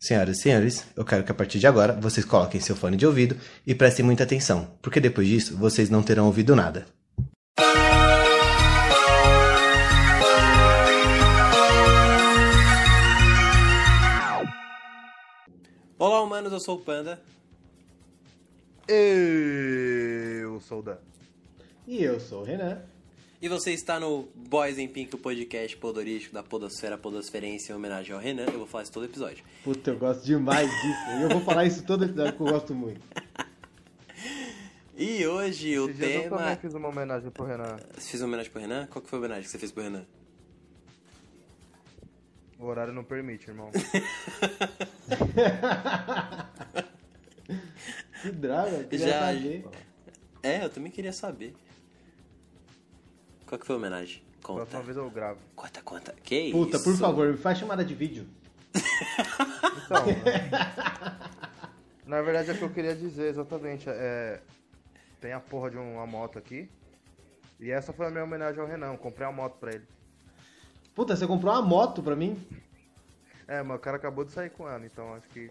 Senhoras e senhores, eu quero que a partir de agora vocês coloquem seu fone de ouvido e prestem muita atenção, porque depois disso vocês não terão ouvido nada. Olá, humanos, eu sou o Panda. Eu sou o Dan. E eu sou o Renan. E você está no Boys in Pink, o podcast podorístico da Podosfera Podosferense em homenagem ao Renan. Eu vou falar isso todo episódio. Puta, eu gosto demais disso. E eu vou falar isso todo episódio que eu gosto muito. E hoje o Esses dias Eu também tema. fiz uma homenagem pro Renan. Você fez uma homenagem pro Renan? Qual que foi a homenagem que você fez pro Renan? O horário não permite, irmão. Que droga, eu queria Já- saber. É, eu também queria saber. Qual que foi a homenagem? Conta. Próxima vez eu gravo. Conta, conta. Que Puta, isso? por favor, me faz chamada de vídeo. Então, na verdade é o que eu queria dizer exatamente. É, tem a porra de uma moto aqui. E essa foi a minha homenagem ao Renan. Eu comprei a moto pra ele. Puta, você comprou uma moto pra mim? É, mas o cara acabou de sair com ela, então acho que.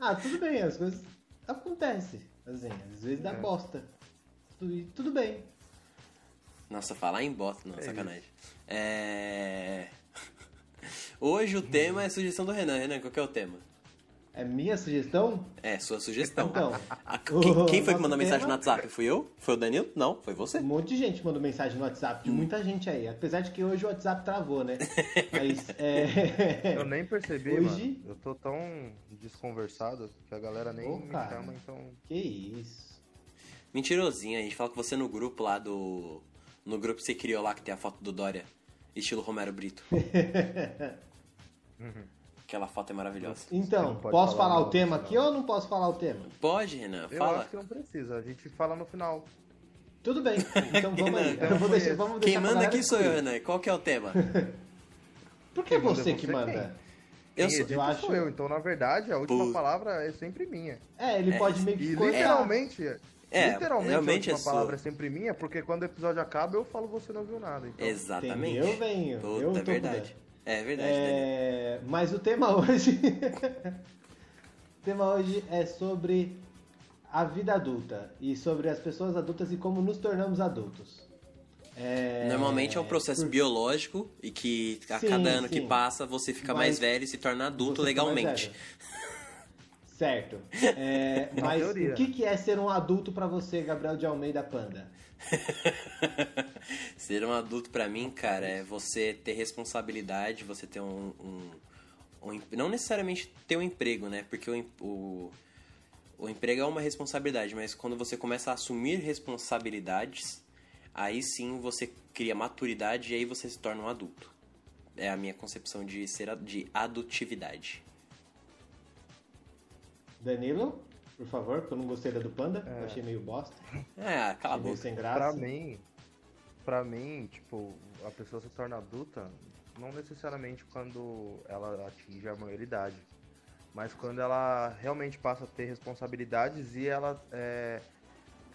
Ah, tudo bem, as coisas acontecem. Assim, às vezes dá É. bosta. Tudo, tudo bem. Nossa, falar em bota, não, É sacanagem. É. Hoje o tema é sugestão do Renan. Renan, qual que é o tema? É minha sugestão? É, sua sugestão. Então, Ah, quem, quem foi que mandou nosso mensagem no tema- WhatsApp? Fui eu? Foi o Danilo? Não, foi você. Um monte de gente mandou mensagem no WhatsApp, de Hum. muita gente aí. Apesar de que hoje o WhatsApp travou, né? Mas, é... Eu nem percebi, Hoje- mano. Eu tô tão desconversado que a galera nem Ô, me cara. chama, então. Que isso. Mentirosinho, a gente fala com você no grupo lá do. No grupo que você criou lá que tem a foto do Dória, estilo Romero Brito. Aquela foto é maravilhosa. Então, posso falar falar o tema aqui ou não posso falar o tema? Pode, Renan, Eu fala. acho que não precisa. A gente fala no final. Tudo bem, então vamos aí. Eu vou deixar, vamos deixar Quem manda aqui sou eu. Renan. Qual que é o tema? Por que você é que você, manda? Eu Quem sou. edita eu acho- sou eu, então na verdade a última Pô. palavra é sempre minha. É, ele É, pode meio E que cortar. literalmente, É, literalmente realmente a é palavra é sempre minha, porque quando o episódio acaba eu falo você não viu nada. Então, Exatamente. Entendeu, venho? Puta, Eu tô é verdade. É verdade. É, mas o tema hoje. o tema hoje é sobre a vida adulta e sobre as pessoas adultas e como nos tornamos adultos. É, Normalmente é um processo por- biológico e que a Sim, cada ano que sim. passa você fica Mas mais velho e se torna adulto você fica mais legalmente. Certo. É, mas teoria. o que, que é ser um adulto pra você, Gabriel de Almeida Panda? Ser um adulto pra mim, cara, é você ter responsabilidade, você ter um, um- um não necessariamente ter um emprego, né? Porque o, o, o emprego é uma responsabilidade, mas quando você começa a assumir responsabilidades, aí sim você cria maturidade e aí você se torna um adulto. É a minha concepção de ser de adultividade. Danilo, por favor, porque eu não gostei da do Panda, eu achei meio bosta. É, cala a achei meio boca. sem pra graça. mim, pra mim, tipo, a pessoa se torna adulta não necessariamente quando ela atinge a maioridade, mas quando ela realmente passa a ter responsabilidades e ela é,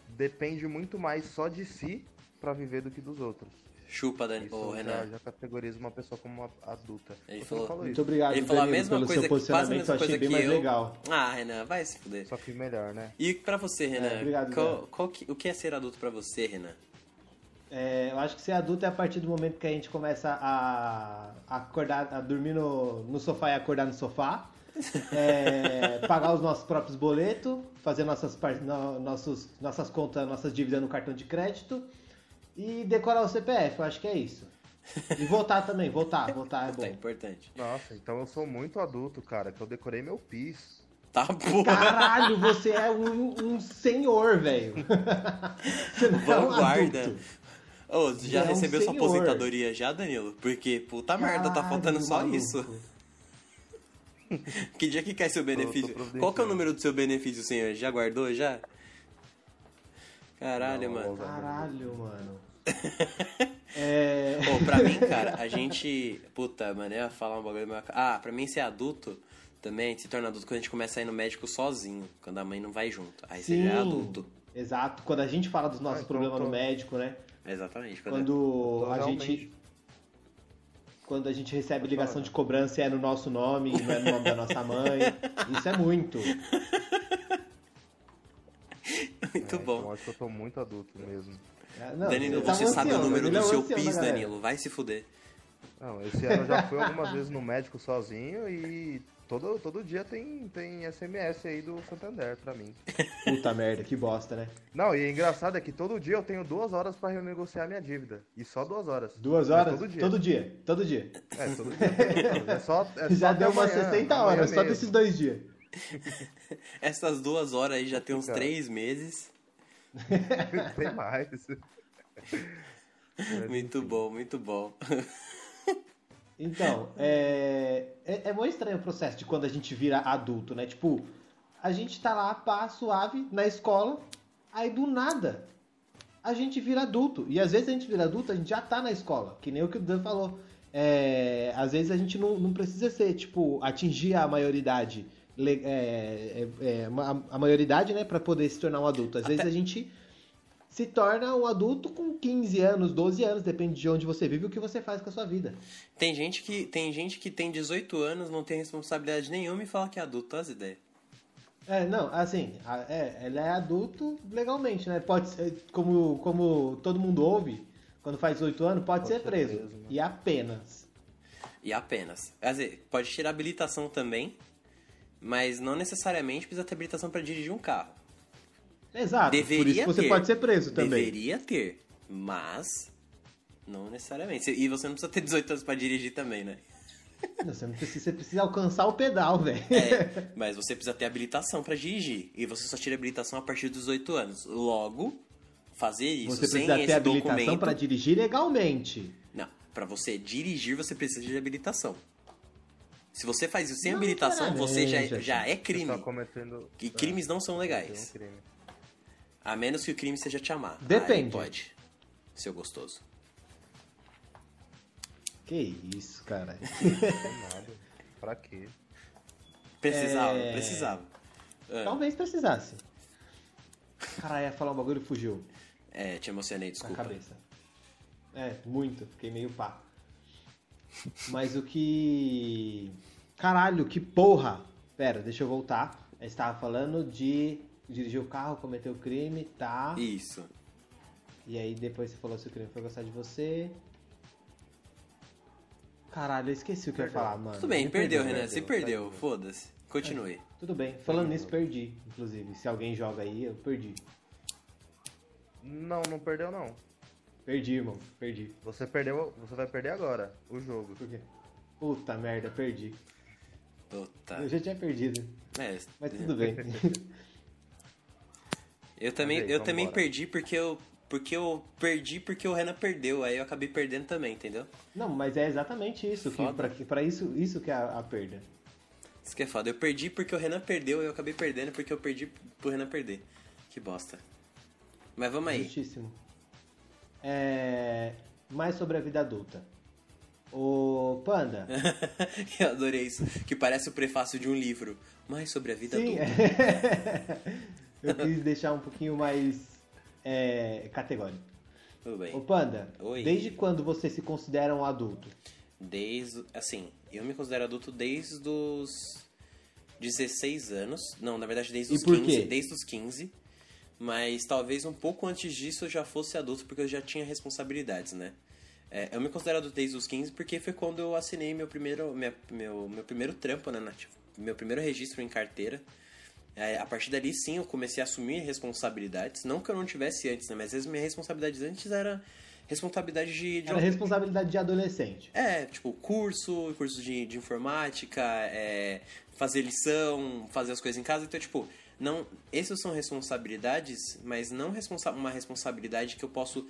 depende muito mais só de si pra viver do que dos outros. Chupa, Dan... Isso Ô, já, Renan. já categoriza uma pessoa como uma adulta. Ele falou- falou Muito isso, obrigado, Ele falou a mesma pelo coisa, seu que- posicionamento, mesma eu achei coisa bem que mais eu. legal. Ah, Renan, vai se fuder. só que melhor, né? E pra você, Renan, É, obrigado, qual, qual que- o que é ser adulto pra você, Renan? É, eu acho que ser adulto é a partir do momento que a gente começa a, a acordar, a dormir no, no sofá e acordar no sofá. É, pagar os nossos próprios boletos, fazer nossas, no- nossos, nossas contas, nossas dívidas no cartão de crédito e decorar o CPF, eu acho que é isso. E votar também, votar, votar é bom. importante. Nossa, então eu sou muito adulto, cara, que eu decorei meu PIS. Tá porra. Caralho, você é um, um senhor, velho. Você não é um Vanguarda. adulto. Ô, você já É um recebeu sua senhor. aposentadoria já, Danilo? Porque, puta merda, tá faltando só Caralho, isso. maluco. Que dia que cai seu benefício? providenciando. Qual que é o número do seu benefício, senhor? Já guardou, já? Caralho, Não, mano. Caralho, mano. É... Pô, pra mim, cara, a gente. Puta, mano, eu ia falar um bagulho meu. Ah, pra mim ser adulto também, a gente se torna adulto quando a gente começa a ir no médico sozinho, quando a mãe não vai junto. Aí você já é adulto. Exato. Quando a gente fala dos nossos Ah, problemas no médico, né? Exatamente. Quando Quando Então, a gente. quando a gente recebe ligação de cobrança e é no nosso nome, não é no nome da nossa mãe. Isso é muito. Muito É, bom. Então acho que eu tô muito adulto mesmo. É, Não, Danilo, tá você sabe o ancião, número do é seu ancião da PIS, galera. Danilo. Vai se fuder. Não, esse ano eu já fui algumas vezes no médico sozinho e todo, todo dia tem, tem SMS aí do Santander pra mim. Puta merda, que bosta, né? Não, e engraçado é que todo dia eu tenho duas horas pra renegociar minha dívida. E só duas horas. Duas Mas horas? todo dia. Todo dia. Todo dia. É, todo dia. É só, é só Já deu umas amanhã, 60 amanhã horas, só mesmo. desses dois dias. Essas duas horas aí já tem uns Cara. três meses. Tem mais. Muito bom, muito bom. Então, é, é, é muito estranho o processo de quando a gente vira adulto, né? Tipo, a gente tá lá, pá, suave, na escola, aí do nada a gente vira adulto. E às vezes a gente vira adulto, a gente já tá na escola, que nem o que o Dan falou. É, às vezes a gente não, não precisa ser, tipo, atingir a maioridade, é, é, é, a, a maioridade, né, pra poder se tornar um adulto. Às vezes a gente se torna um adulto com 15 anos, 12 anos, depende de onde você vive e o que você faz com a sua vida. Tem gente que tem gente que tem 18 anos, não tem responsabilidade nenhuma e fala que é adulto, as ideias. É, não, assim, a- é, ele é adulto legalmente, né? Pode ser, como, como todo mundo ouve, quando faz 18 anos, pode, Pode ser ser preso. preso, né? E apenas. E apenas. Quer dizer, pode tirar habilitação também, mas não necessariamente precisa ter habilitação para dirigir um carro. Exato. Deveria por isso você ter. pode ser preso também. Deveria ter, mas não necessariamente. E você não precisa ter 18 anos para dirigir também, né? Você, precisa, você precisa alcançar o pedal, velho. É, mas você precisa ter habilitação para dirigir. E você só tira habilitação a partir dos 18 anos. Logo, fazer isso Você sem precisa ter esse habilitação documento. para dirigir legalmente. Não, para você dirigir você precisa de habilitação. Se você faz isso sem Não habilitação, você já, necessariamente, já é Você crime. tá cometendo... E crimes não são é, legais. um crime. A menos que o crime seja te amar. Depende. Aí pode. Seu gostoso. Que isso, cara. Nada. Pra quê? Precisava, É. precisava. Ah, Talvez precisasse. Caralho, ia falar um bagulho e fugiu é, te emocionei, na desculpa. cabeça. É, muito. Fiquei meio pá. Mas o que. Caralho, que porra! Pera, deixa eu voltar. Eu estava falando de dirigir o carro, cometer o crime, tá? Isso. E aí depois você falou se o crime foi gostar de você. Caralho, eu esqueci o que eu ia Perdeu. falar, mano. Tudo bem, perdeu, perdoa. Renan. Se perdeu, foda-se. Continue. Tudo bem. Falando nisso, perdi, inclusive. Se alguém joga aí, eu perdi. Não, não perdeu não. Perdi, irmão. Perdi. Você perdeu, você vai perder agora o jogo. Por quê? Puta merda, perdi. Puta. Eu já tinha perdido. É, Mas tudo bem. eu também, aí, eu também perdi porque eu. Porque eu perdi porque o Renan perdeu. Aí eu acabei perdendo também, entendeu? Não, mas é exatamente isso. Que, pra, que- pra isso, isso que é a, a perda. Isso que é foda. Eu perdi porque o Renan perdeu e eu acabei perdendo porque eu perdi pro Renan perder. Que bosta. Mas vamos aí. Justíssimo. É, mais sobre a vida adulta. O Panda. eu adorei isso. Que parece o prefácio de um livro. Mais sobre a vida Sim, adulta. eu quis deixar um pouquinho mais é, categórico. Tudo Ô bem. Panda, Oi. desde quando você se considera um adulto? Desde. Assim, eu me considero adulto desde os 16 anos. Não, na verdade, desde os por 15. quê? Desde os 15. Mas talvez um pouco antes disso eu já fosse adulto, porque eu já tinha responsabilidades, né? É, eu me considero adulto desde os 15 porque foi quando eu assinei meu primeiro, minha- meu, meu primeiro trampo, né? tipo, meu primeiro registro em carteira. É, a partir dali, sim, eu comecei a assumir responsabilidades. Não que eu não tivesse antes, né? Mas às vezes minhas responsabilidades antes era responsabilidade de, de Era responsabilidade de adolescente. é, tipo, curso, curso de, de informática, é, fazer lição, fazer as coisas em casa. Então, tipo, não, essas são responsabilidades, mas não responsa uma responsabilidade que eu posso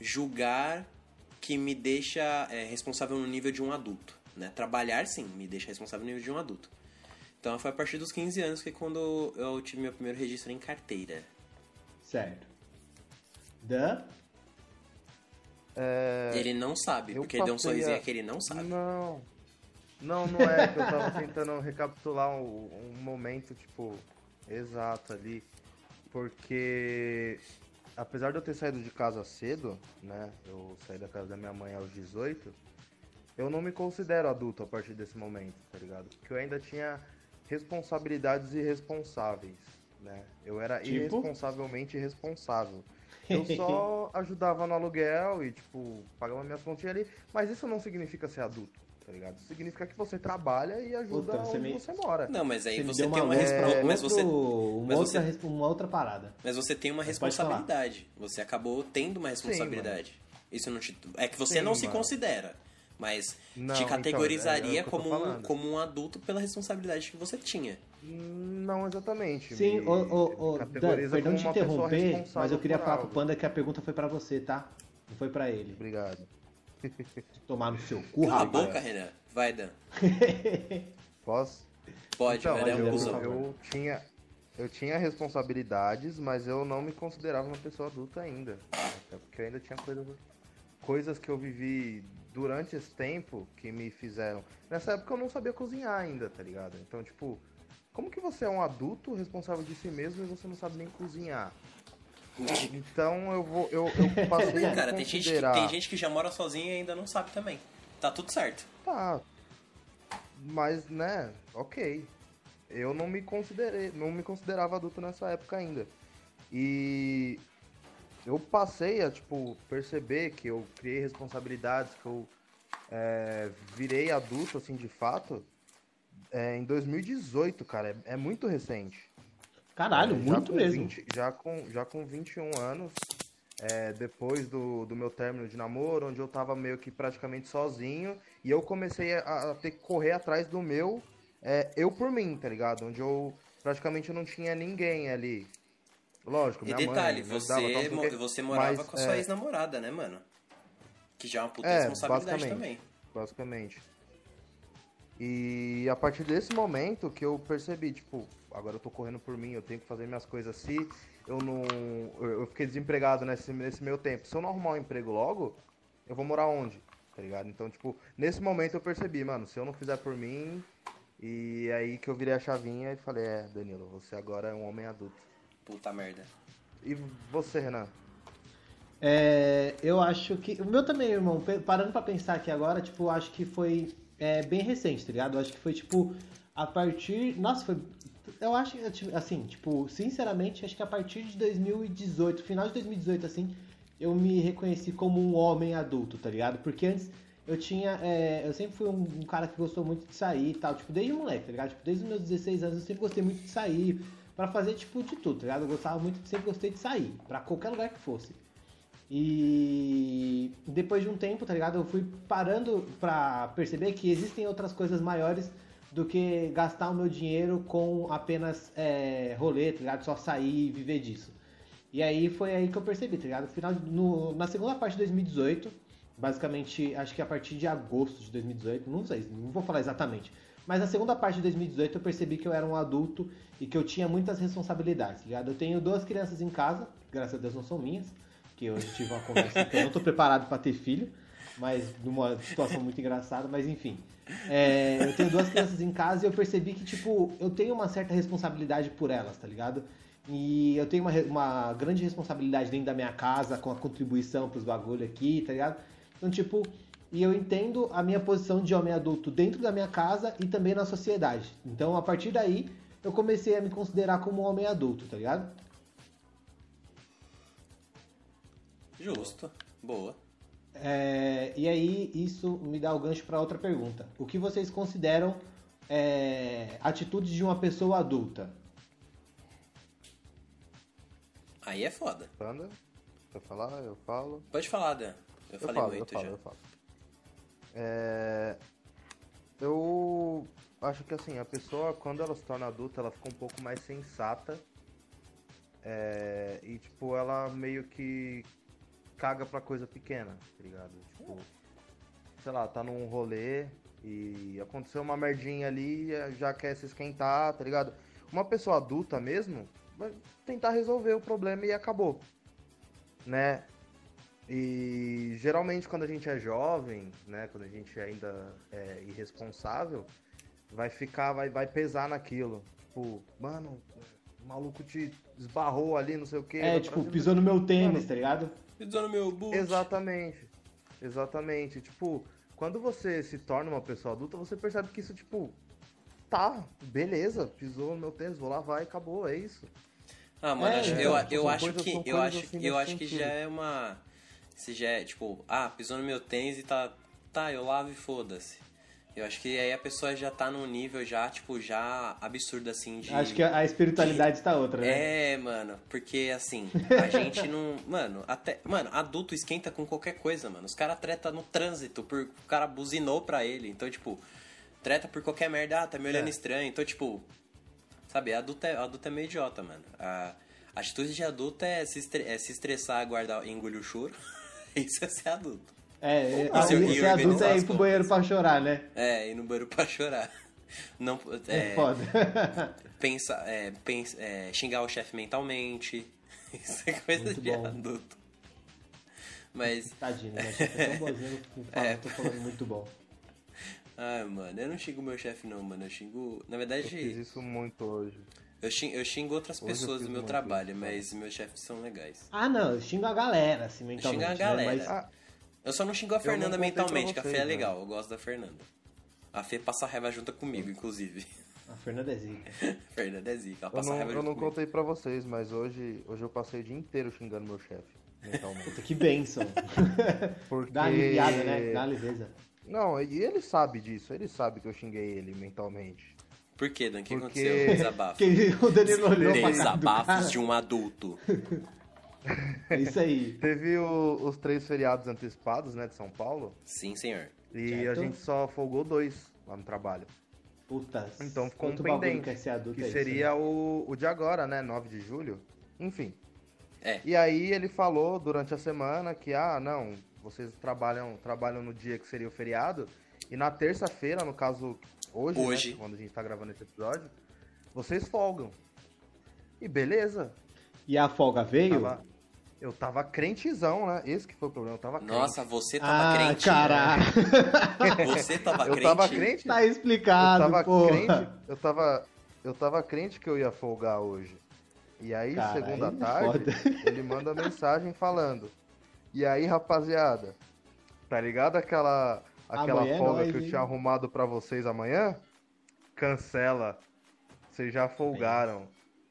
julgar que me deixa é, responsável no nível de um adulto. Né? Trabalhar, sim, me deixa responsável no nível de um adulto. Então, foi a partir dos 15 anos que quando eu tive meu primeiro registro em carteira. Certo. Dan? É, Ele não sabe, eu porque ele deu um sorrisinho a- que ele não sabe. Não. Não, não é que eu tava tentando recapitular um, um momento, tipo, exato ali. Porque apesar de eu ter saído de casa cedo, né? Eu saí da casa da minha mãe aos 18, eu não me considero adulto a partir desse momento, tá ligado? Porque eu ainda tinha responsabilidades irresponsáveis, né? Eu era Tipo? irresponsavelmente irresponsável. Eu só ajudava no aluguel e, tipo, pagava minhas continhas ali, mas isso não significa ser adulto, tá ligado? Significa que você trabalha e ajuda Puta, você onde me- você mora. Não, mas aí Você você tem uma é, mas você uma, mas outra, você- uma outra parada. Mas você tem uma responsabilidade. Você acabou tendo uma responsabilidade. Isso não te... É que você Sim, não se mano. considera. Mas Não, te então, categorizaria é- é tô como, um, como um adulto pela responsabilidade que você tinha. Não exatamente. Sim, me- Dan, perdão como te interromper, mas eu queria falar pro. Panda que a pergunta foi pra você, tá? Não foi pra ele. Obrigado. Tomar no seu cu, Cala a boca, Renan. Vai, Dan. Posso? Pode, então, por cuzão. favor. eu tinha eu tinha responsabilidades, mas eu não me considerava uma pessoa adulta ainda. Até porque eu ainda tinha coisas coisas que eu vivi durante esse tempo que me fizeram. Nessa época eu não sabia cozinhar ainda, tá ligado? Então, tipo, como que você é um adulto responsável de si mesmo e você não sabe nem cozinhar? Então eu vou eu, eu passei a Cara, tem gente, que, tem gente que já mora sozinha e ainda não sabe também. Tá tudo certo. Tá. Mas, né, ok. Eu não me considerei, não me considerava adulto nessa época ainda. E eu passei a, tipo, perceber que eu criei responsabilidades, que eu é, virei adulto, assim, de fato, é, em 2018, cara. É, é muito recente. Caralho, É, já muito com mesmo. 20 já, com, já com 21 anos, é, depois do, do meu término de namoro, onde eu tava meio que praticamente sozinho, e eu comecei a, a ter que correr atrás do meu, é, eu por mim, tá ligado? Onde eu praticamente não tinha ninguém ali. Lógico, E minha detalhe, mãe me ajudava, você, mo- você morava mas, com a sua é, ex-namorada, né, mano? Que já é uma puta É, responsabilidade basicamente. também. basicamente. E a partir desse momento que eu percebi, tipo, agora eu tô correndo por mim, eu tenho que fazer minhas coisas. Se eu não. Eu fiquei desempregado nesse, nesse meu tempo. Se eu não arrumar um emprego logo, eu vou morar onde? Tá ligado? Então, tipo, nesse momento eu percebi, mano, se eu não fizer por mim. E aí que eu virei a chavinha e falei, é, Danilo, você agora é um homem adulto. Puta merda. E você, Renan? É, eu acho que. O meu também, irmão, parando pra pensar aqui agora, tipo, acho que foi é, bem recente, tá ligado? Eu acho que foi, tipo, a partir. Nossa, foi. Eu acho que, assim, tipo, sinceramente, acho que a partir de 2018, final de 2018, assim, eu me reconheci como um homem adulto, tá ligado? Porque antes eu tinha. é, eu sempre fui um, um cara que gostou muito de sair e tal, tipo, desde moleque, tá ligado? Tipo, desde os meus 16 anos eu sempre gostei muito de sair, pra fazer, tipo, de tudo, tá ligado? Eu gostava muito, sempre gostei de sair, pra qualquer lugar que fosse. E depois de um tempo, tá ligado? Eu fui parando pra perceber que existem outras coisas maiores do que gastar o meu dinheiro com apenas é, rolê, tá ligado? Só sair e viver disso. E aí foi aí que eu percebi, tá ligado? No Final, no- na segunda parte de 2018, basicamente, acho que a partir de agosto de 2018, não sei, não vou falar exatamente. Mas na segunda parte de 2018 eu percebi que eu era um adulto e que eu tinha muitas responsabilidades, tá ligado? Eu tenho duas crianças em casa, graças a Deus não são minhas, que eu tive uma conversa que eu não tô preparado para ter filho, mas numa situação muito engraçada, mas enfim. É, eu tenho duas crianças em casa e eu percebi que, tipo, eu tenho uma certa responsabilidade por elas, tá ligado? E eu tenho uma, uma grande responsabilidade dentro da minha casa, com a contribuição pros bagulho aqui, tá ligado? Então, tipo, e eu entendo a minha posição de homem adulto dentro da minha casa e também na sociedade. Então, a partir daí, eu comecei a me considerar como um homem adulto, tá ligado? Justo. Boa. É, e aí, isso me dá o gancho para outra pergunta. O que vocês consideram é, atitudes de uma pessoa adulta? Aí é foda. Panda? Quer falar? Eu falo. Pode falar, Dan. Eu, Eu falei falo, eu muito falo, já. eu falo. É, Eu acho que assim, a pessoa quando ela se torna adulta, ela fica um pouco mais sensata. É, E tipo, ela meio que caga pra coisa pequena, tá ligado? Tipo, sei lá, tá num rolê e aconteceu uma merdinha ali, já quer se esquentar, tá ligado? Uma pessoa adulta mesmo vai tentar resolver o problema e acabou. Né? E geralmente quando a gente é jovem, né, quando a gente ainda é irresponsável, vai ficar, vai, vai pesar naquilo. Tipo, mano, o maluco te esbarrou ali, não sei o que. É, tipo, pisou no meu tênis, tá ligado? Pisou no meu boot. Exatamente. Exatamente. Tipo, quando você se torna uma pessoa adulta, você percebe que isso, tipo, tá, beleza, pisou no meu tênis, vou lavar e acabou, é isso. Ah, mano, É, acho- então, eu, são eu acho coisas- que eu acho, assim eu acho que já é uma se já é tipo, ah, pisou no meu tênis e tá tá, eu lavo e foda-se. Eu acho que aí a pessoa já tá num nível já, tipo, já absurdo assim de Acho que a espiritualidade está outra, né? É, mano, porque assim, a gente não. Mano, até. Mano, adulto esquenta com qualquer coisa, mano. Os caras treta no trânsito, por, o cara buzinou pra ele. Então, tipo, treta por qualquer merda, ah, tá me olhando É. estranho. Então, tipo. Sabe, adulto é, adulto é meio idiota, mano. A, a atitude de adulto é se, estre- é se estressar, guardar, engolir o choro. Isso é ser adulto. É, ser, não, e ser adulto é ir pro banheiro pra chorar, né? É, ir no banheiro pra chorar. Não, É, é, foda. pensa, é, pensa, é, xingar o chefe mentalmente. Isso é coisa Muito de bom. adulto. Mas, Tadinho, né? Chefe é tão boazinho, eu falo, É. tô falando muito bom. ai, mano, eu não xingo meu chefe não, mano. Eu xingo. Na Eu fiz verdade, isso muito hoje. eu xingo, eu xingo outras Hoje eu pessoas do meu trabalho, isso, mas meus chefes são legais. Ah, não, eu xingo a galera, assim, mentalmente. Xingo a né? galera. Mas- Ah, Eu só não xingo a não Fernanda mentalmente, que a Fê é né? legal. Eu gosto da Fernanda. A Fê passa raiva junto comigo, inclusive. A Fernanda é zica. A Fernanda é zica, ela eu passa não, raiva eu não comigo. contei pra vocês, mas hoje, hoje eu passei o dia inteiro xingando meu chefe, mentalmente. Puta, que bênção. Porque... Dá aliviada, né? Dá uma leveza. Não, e ele sabe disso, ele sabe que eu xinguei ele mentalmente. Por quê, Dan? O que Porque- aconteceu? Desabafo. Porque o Danilo olhou Desabafos de um adulto. É isso aí. Teve o- os três feriados antecipados, né, de São Paulo, Sim, senhor. e Certo. a gente só folgou dois lá no trabalho. Puta. Então ficou um pendente, que é que é isso, seria né? o, o de agora, né, 9 de julho. Enfim. É. E aí ele falou durante a semana que, ah, não, vocês trabalham, trabalham no dia que seria o feriado, e na terça-feira, no caso hoje, Hoje. né, quando a gente tá gravando esse episódio, vocês folgam. E beleza. E a folga veio? Tava- eu tava crentezão, né? Esse que foi o problema, eu tava crente. Nossa, você tava Ah, crente. né? caralho. Você tava eu crente. tava crente. Tá Eu explicado, tava porra. crente, eu tava, eu tava crente que eu ia folgar hoje. E aí, segunda é tarde, foda. ele manda mensagem falando. E aí, rapaziada, tá ligado aquela aquela Amanhã é folga nóis, que eu hein? tinha arrumado pra vocês amanhã? Cancela. Vocês já folgaram.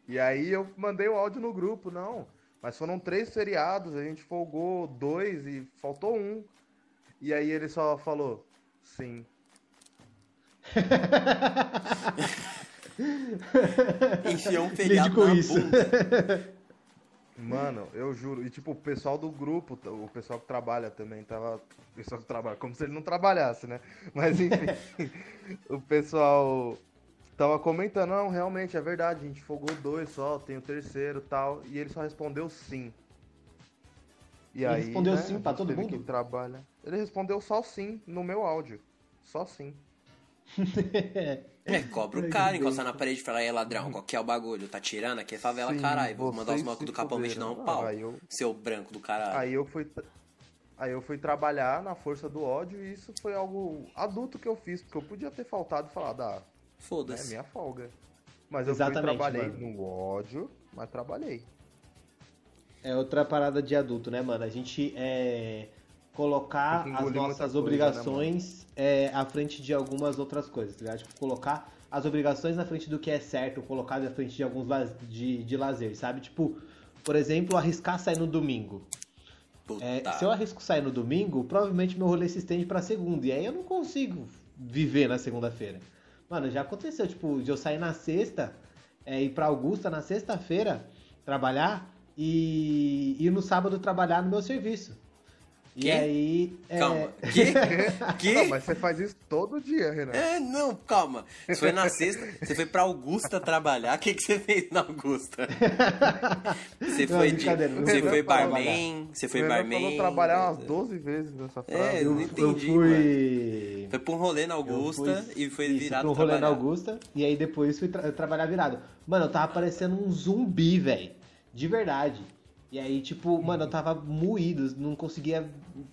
E aí eu mandei o áudio no grupo, não. Mas foram três feriados, a gente folgou dois e faltou um. E aí ele só falou, sim. Enfiou um feriado com na isso. bunda. Mano, eu juro. E tipo, o pessoal do grupo, o pessoal que trabalha também tava. O pessoal que trabalha, como se ele não trabalhasse, né? Mas enfim, o pessoal tava comentando, não, realmente é verdade, a gente folgou dois só, tem o terceiro e tal. E ele só respondeu sim. E Ele aí, respondeu né, sim pra todo mundo? Que trabalha. Ele respondeu só sim no meu áudio. Só sim. É, cobra o cara, encostar na parede e falar, aí ladrão, qual que é o bagulho? Tá tirando aqui é favela, Sim, caralho. Vou mandar os malucos do Capão te dar um pau. Ah, eu- Seu branco do caralho. Aí eu fui. Aí eu fui trabalhar na força do ódio e isso foi algo adulto que eu fiz, porque eu podia ter faltado e falado, ah, é Foda-se. minha folga. Mas eu fui trabalhei mano. no ódio, mas trabalhei. É outra parada de adulto, né, mano? A gente é, colocar as nossas coisa, obrigações é, à frente de algumas outras coisas, tá ligado? Tipo, colocar as obrigações na frente do que é certo, colocar na frente de alguns laz- de, de lazer, sabe? Tipo, por exemplo, arriscar sair no domingo. É, se eu arrisco sair no domingo, provavelmente meu rolê se estende pra segunda. E aí eu não consigo viver na segunda-feira. Mano, já aconteceu, tipo, de eu sair na sexta, é, ir pra Augusta na sexta-feira trabalhar e ir no sábado trabalhar no meu serviço. E aí. é, Calma. Que? que? Não, mas você faz isso todo dia, Renan. É, não, calma. Você foi na sexta, você foi pra Augusta trabalhar. O que, que você fez na Augusta? Você Não, foi de. Você foi foi barman, você foi Renan barman. falou trabalhar umas 12 vezes nessa frase. É, eu não eu entendi, fui. Foi pra um rolê na Eu Augusta fui- e foi isso, virado pra um rolê na. Augusta e aí depois fui tra- trabalhar virado. Mano, eu tava parecendo um zumbi, velho. De verdade. E aí, tipo, mano, eu tava moído, não conseguia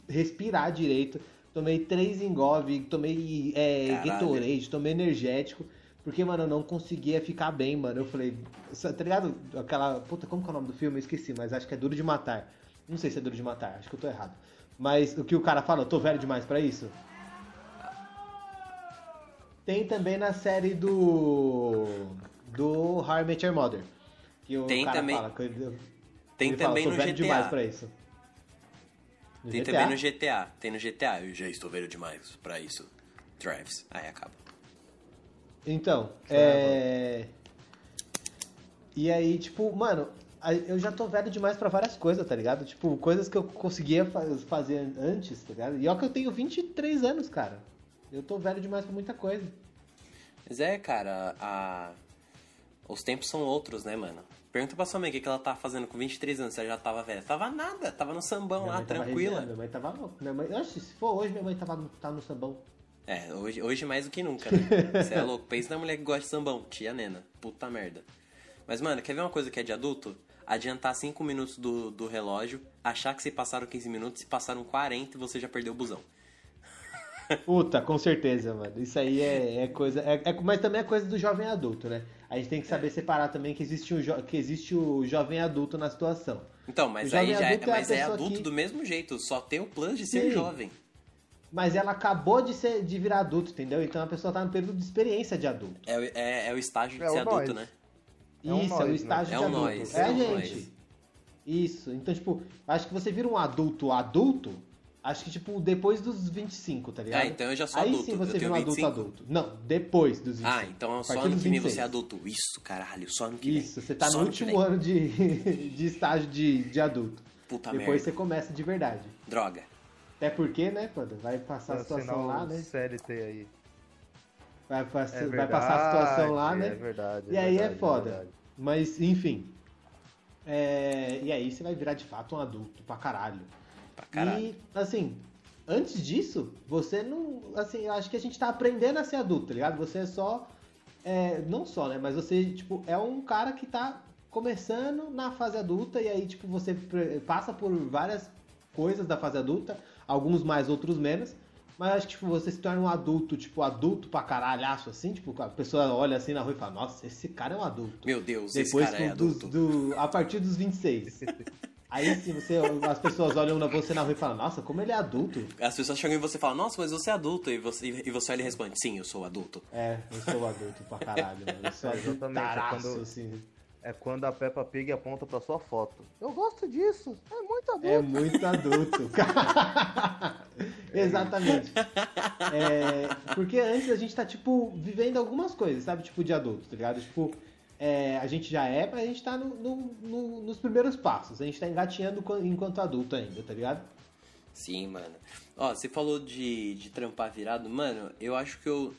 respirar direito. Tomei três engove, tomei é. Gatorade, tomei energético. Porque, mano, eu não conseguia ficar bem, mano. Eu falei, tá ligado? Aquela. Puta, como que é o nome do filme? Eu esqueci, mas acho que é Duro de Matar. Não sei se é Duro de Matar, acho que eu tô errado. Mas o que o cara fala, eu tô velho demais pra isso? Tem também na série do. Do How I Met Your Mother. Que o Tem cara também- fala. que ele- Tem ele fala, também "Sou no velho demais GTA. pra isso. No Tem GTA? também no GTA. Tem no GTA. Eu já estou velho demais pra isso. Travis. Aí acaba. Então, é. E aí, tipo, mano, eu já tô velho demais pra várias coisas, tá ligado? Tipo, coisas que eu conseguia fa- fazer antes, tá ligado? E ó que eu tenho 23 anos, cara. Eu tô velho demais pra muita coisa. Mas é, cara, a... os tempos são outros, né, mano? Pergunta pra sua mãe o que, que ela tá fazendo com 23 anos, se ela já tava velha. Tava nada, tava no sambão Minha lá, tava tranquila. Minha mãe tava louca. Minha mãe, se for hoje, minha mãe tava no, tá no sambão. É, hoje, hoje mais do que nunca, né? Você é louco. Pensa na mulher que gosta de sambão. Tia Nena. Puta merda. Mas, mano, quer ver uma coisa que é de adulto? Adiantar 5 minutos do, do relógio, achar que se passaram 15 minutos, se passaram 40 e você já perdeu o busão. Puta, com certeza, mano. Isso aí é, é coisa. É, é- mas também é coisa do jovem adulto, né? A gente tem que saber separar também que existe, um jo- que existe o jovem adulto na situação. Então, mas aí já é, adulto é mas é pessoa adulto que- do mesmo jeito, só tem o plano de ser Sim. jovem. Mas ela acabou de, ser, de virar adulto, entendeu? Então a pessoa tá no período de experiência de adulto. É, o- é, é o estágio de É o ser adulto, nós. né? É um Isso, é nós, o né? estágio É de um adulto. nós, é é a um gente. nós. Isso. Então, tipo, acho que você vira um adulto adulto, acho que, tipo, depois dos 25, tá ligado? Ah, então eu já sou Aí adulto, sim eu você vira um adulto 25. adulto. Não, depois dos 25. Ah, então só ano dos que vem 26. você é adulto. Isso, caralho, só ano que vem. Isso, você tá Só no último ano de, de estágio de, de adulto. Puta Depois merda. você começa de verdade. Droga. Até porque, né, quando vai passar a situação lá, né? CLT aí. Vai, pass- É vai passar a situação lá, verdade, né? É verdade. E aí é verdade, foda. verdade. Mas, enfim. É, E aí você vai virar de fato um adulto pra caralho. Pra caralho. E, assim, antes disso, você não. Assim, eu acho que a gente tá aprendendo a ser adulto, tá ligado? Você é só. é, não só, né? Mas você, tipo, é um cara que tá começando na fase adulta e aí, tipo, você passa por várias coisas da fase adulta, alguns mais, outros menos. Mas acho que tipo, você se torna um adulto, tipo, adulto pra caralhaço, assim, tipo, a pessoa olha assim na rua e fala, nossa, esse cara é um adulto. Meu Deus, Depois, esse cara é dos- adulto. do- a partir dos 26. Aí você, as pessoas olham na você na rua e falam, nossa, como ele é adulto. As pessoas chegam em você e falam, nossa, mas você é adulto. E você, e você ele responde, sim, eu sou adulto. É, eu sou adulto pra caralho, mano. Eu sou Exatamente, é adultaraço, quando- assim. É quando a Peppa Pig aponta pra sua foto. Eu gosto disso. É muito adulto. É muito adulto. Exatamente. É, porque antes a gente tá, tipo, vivendo algumas coisas, sabe? Tipo, de adulto, tá ligado? Tipo, é, a gente já é, mas a gente tá no- no- no- nos primeiros passos. A gente tá engatinhando enquanto adulto ainda, tá ligado? Sim, mano. Ó, você falou de, de trampar virado. Mano, eu acho que eu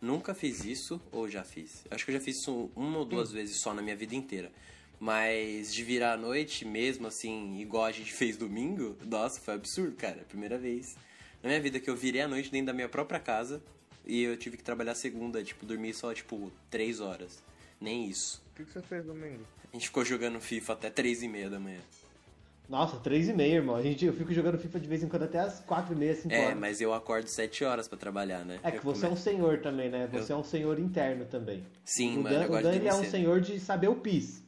nunca fiz isso, ou já fiz. Acho que eu já fiz isso uma ou duas vezes só na minha vida inteira. Mas de virar à noite mesmo, assim, igual a gente fez domingo, nossa, foi absurdo, cara. Primeira vez na minha vida que eu virei à noite dentro da minha própria casa e eu tive que trabalhar segunda, tipo, dormir só, tipo, três horas. Nem isso. O que, que você fez domingo? A gente ficou jogando FIFA até três e meia da manhã. Nossa, três e meia, irmão. A gente, eu fico jogando FIFA de vez em quando até as quatro e meia, cinco É, horas. mas eu acordo sete horas pra trabalhar, né? É que Eu você é um come- senhor também, né? Você é um senhor interno também. Sim, o mano, Dan, eu o gosto Dan de ele é um senhor de saber o pis.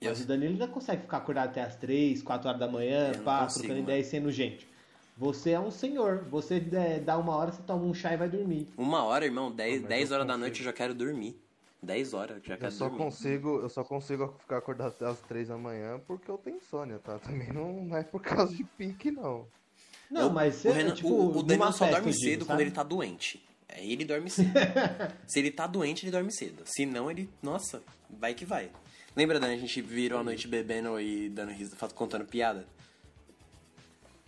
Eu- Mas o Danilo ainda consegue ficar acordado até as 3, 4 horas da manhã, Eu pá, consigo, trocando mano. ideia e sendo gente. Você é um senhor. Você é, dá uma hora, você toma um chá e vai dormir. Uma hora, irmão, 10, mas 10 eu horas da noite eu já quero dormir. 10 horas eu já Eu quero só dormir. consigo, eu só consigo ficar acordado até as três da manhã porque eu tenho insônia, tá? Também não, não é por causa de pique, não. Não, O- mas você, o, Renan, tipo, o, o Daniel só dorme eu digo, cedo quando ele tá doente. Aí ele dorme cedo. Se ele tá doente, ele dorme cedo. Se não, ele. Nossa, vai que vai. Lembra, Dan, a gente virou a noite bebendo e dando risa, fa- contando piada?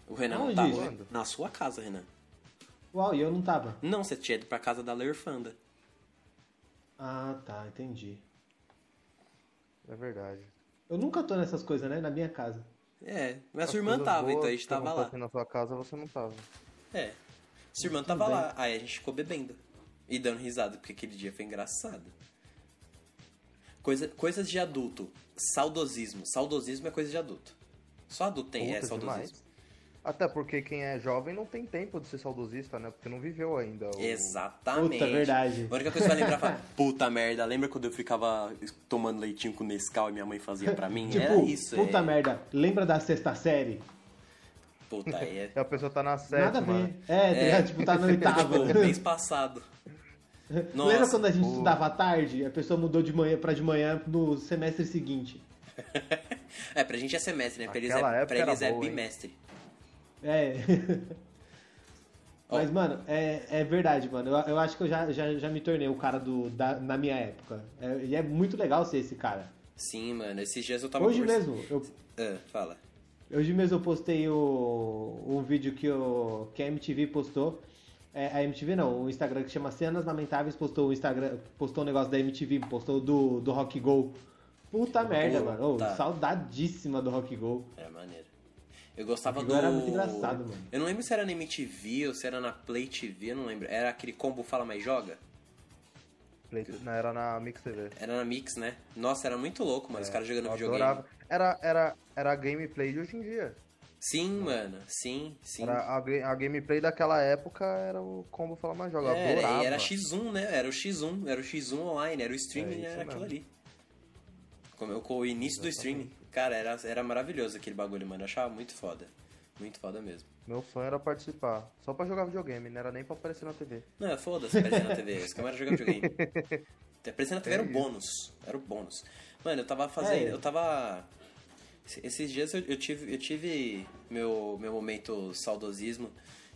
O Renan não tava. Na sua casa, Renan. Uau, e eu não tava. Não, você tinha ido pra casa da Lerfanda. Ah, tá, entendi. É verdade. Eu nunca tô nessas coisas, né? Na minha casa. É, mas As sua irmã tava, boas então a gente que tava lá. na sua casa, você não tava. É. Sua irmã tava lá. Aí a gente ficou bebendo. E dando risada, porque aquele dia foi engraçado. Coisa, coisas de adulto. Saudosismo. Saudosismo é coisa de adulto. Só adulto tem, é Puta, saudosismo. demais. Até porque quem é jovem não tem tempo de ser saudosista, né? Porque não viveu ainda. o- Exatamente. Puta, verdade. A única coisa que vai lembrar é falar, puta merda, lembra quando eu ficava tomando leitinho com Nescau e minha mãe fazia pra mim? Tipo, Era isso, puta é. merda, lembra da sexta série? Puta, aí é. A pessoa tá na Nada a sétima. ver. É, tá ligado? tipo, tá no oitavo. Tipo, mês passado. Nossa, Lembra quando a gente pô. estudava à tarde? A pessoa mudou de manhã pra de manhã no semestre seguinte. É, pra gente é semestre, né? Pra eles Aquela é, época pra eles é boa, hein? É. Mas, mano, é, é verdade, mano. Eu, eu acho que eu já, já, já me tornei o cara do, da, na minha época. É, e é muito legal ser esse cara. Sim, mano. Esses dias eu tava Hoje conversando- mesmo, eu, Ah, fala. hoje mesmo eu postei o, um vídeo que, o, que a MTV postou. É, a MTV não, o Instagram que chama Cenas Lamentáveis postou o Instagram, postou um negócio da MTV, postou do, do Rock Go. Puta merda, Go, mano. Tá. Saudadíssima do Rock Go. Era maneiro. Eu gostava Aquilo do. era muito engraçado, mano. Eu não lembro se era na MTV ou se era na Play TV, eu não lembro. Era aquele combo Fala Mais Joga? Play- não, era na Mix TV. Era na Mix, né? Nossa, era muito louco, mano. Os caras jogando É, videogame. adorava. Era, era, era a gameplay de hoje em dia. Sim, mano. Sim, sim. Era a, a gameplay daquela época era o combo Fala Mais Joga. Era, adorava. era X1, né? Era o X1, era o X1 online, era o streaming, É, era aquilo mesmo. ali. Como, com o início do streaming. Cara, era, era maravilhoso aquele bagulho, mano. Eu achava muito foda. Muito foda mesmo. Meu sonho era participar. Só pra jogar videogame, não era nem pra aparecer na TV. Não, foda-se aparecer na TV. Os caras jogando videogame. Aparecer na TV era o É bônus. Era o bônus. Mano, eu tava fazendo. É. Eu tava. Esses dias eu, eu tive, eu tive meu, meu momento saudosismo.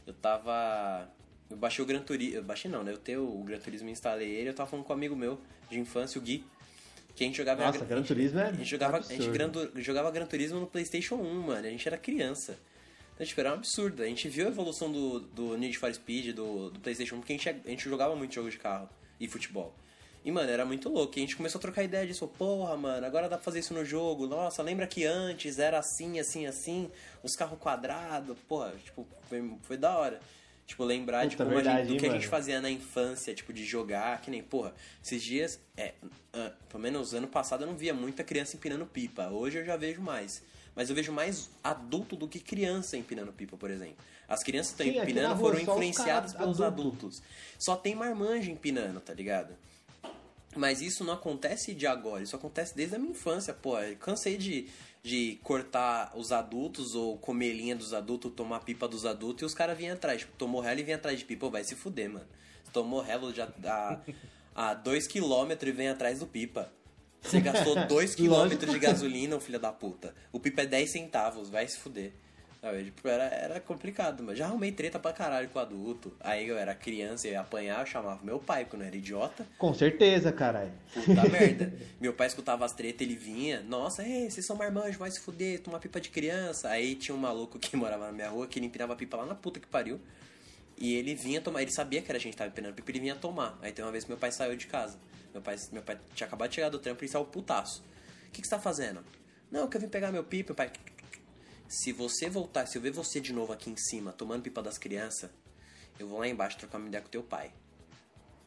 Eu tava. Eu baixei o Gran Turismo. Eu baixei não, né? Eu tenho o Gran Turismo e instalei ele. Eu tava falando com um amigo meu de infância, o Gui. Que a gente jogava. Nossa, Gran Turismo é A gente jogava, a gente gran- jogava Gran Turismo no PlayStation 1, mano. A gente era criança. Então, tipo, era um absurdo. A gente viu a evolução do, do Need for Speed, do, do PlayStation 1, porque a gente, a gente jogava muito jogo de carro e futebol. E, mano, era muito louco. E a gente começou a trocar ideia disso. Porra, mano, agora dá pra fazer isso no jogo. Nossa, lembra que antes era assim, assim, assim, os carros quadrados. Porra, tipo, foi, foi da hora. Tipo, lembrar de Puta, como a gente- verdade, do hein, que a mano? gente fazia na infância, tipo, de jogar, que nem, porra, esses dias, é, ah, pelo menos ano passado eu não via muita criança empinando pipa. Hoje eu já vejo mais. Mas eu vejo mais adulto do que criança empinando pipa, por exemplo. As crianças estão empinando foram influenciadas pelos adulto. adultos. Só tem marmanja empinando, tá ligado? Mas isso não acontece de agora, isso acontece desde a minha infância, pô. Eu cansei de, de cortar os adultos ou comer linha dos adultos, tomar pipa dos adultos e os caras vinham atrás. Tipo, tomou relo e vinha atrás de pipa. Pô, vai se fuder, mano. Tomou relo já a, a 2km e vem atrás do pipa. Você gastou 2km Lógico. de gasolina, ô filho da puta. O pipa é 10 centavos, vai se fuder. Sabe, Tipo, era, era complicado, mas já arrumei treta pra caralho com adulto. Aí eu era criança, eu ia apanhar, eu chamava meu pai, quando eu era idiota. Com certeza, caralho. Puta merda. Meu pai escutava as tretas, ele vinha. Nossa, ei, vocês são marmanjos, vai se fuder, tomar pipa de criança. Aí tinha um maluco que morava na minha rua, que ele empinava pipa lá na puta que pariu. E ele vinha tomar, ele sabia que era a gente que tava empinando pipa, ele vinha tomar. Aí tem uma vez que meu pai saiu de casa. Meu pai, meu pai tinha acabado de chegar do trampo e ele saiu putaço. O que, que você tá fazendo? Não, que eu vim pegar meu pipa, meu pai. Se você voltar, se eu ver você de novo aqui em cima, tomando pipa das crianças, eu vou lá embaixo trocar uma ideia com teu pai.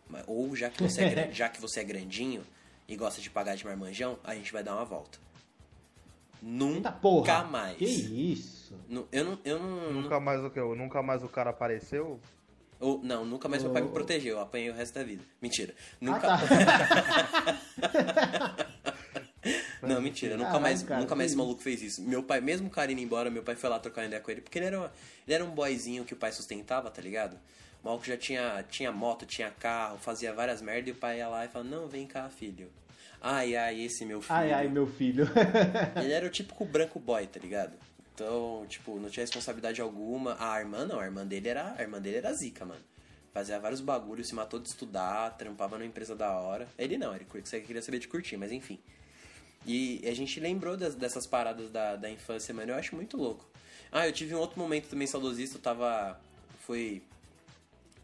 Mas- Ou já que você é, já que você é grandinho e gosta de pagar de marmanjão, a gente vai dar uma volta. Nunca Eita porra. mais. Que isso? Eu não. Eu não, Nunca mais o que? Nunca mais o cara apareceu? ou- não, nunca mais meu pai me Oh. protegeu. Eu apanhei o resto da vida. Mentira. Ah, Nunca. tá. Não, mentira. Nunca mais, cara, nunca mais esse maluco fez isso. Meu pai, mesmo o cara indo embora, meu pai foi lá trocar ideia com ele. Porque ele era, ele era um boyzinho que o pai sustentava, tá ligado? O maluco já tinha, tinha moto, tinha carro, fazia várias merdas. E o pai ia lá e falava, não, vem cá, filho. Ai, ai, esse meu filho. Ai, ai, meu filho. Ele era o típico branco boy, tá ligado? Então, tipo, não tinha responsabilidade alguma. A irmã não, a irmã dele era, a irmã dele era zica, mano. Fazia vários bagulhos, se matou de estudar, trampava numa empresa da hora. Ele não, ele queria saber de curtir, mas enfim. E a gente lembrou das- dessas paradas da, da infância, mano. Eu acho muito louco. Ah, eu tive um outro momento também saudosista. Eu tava. Fui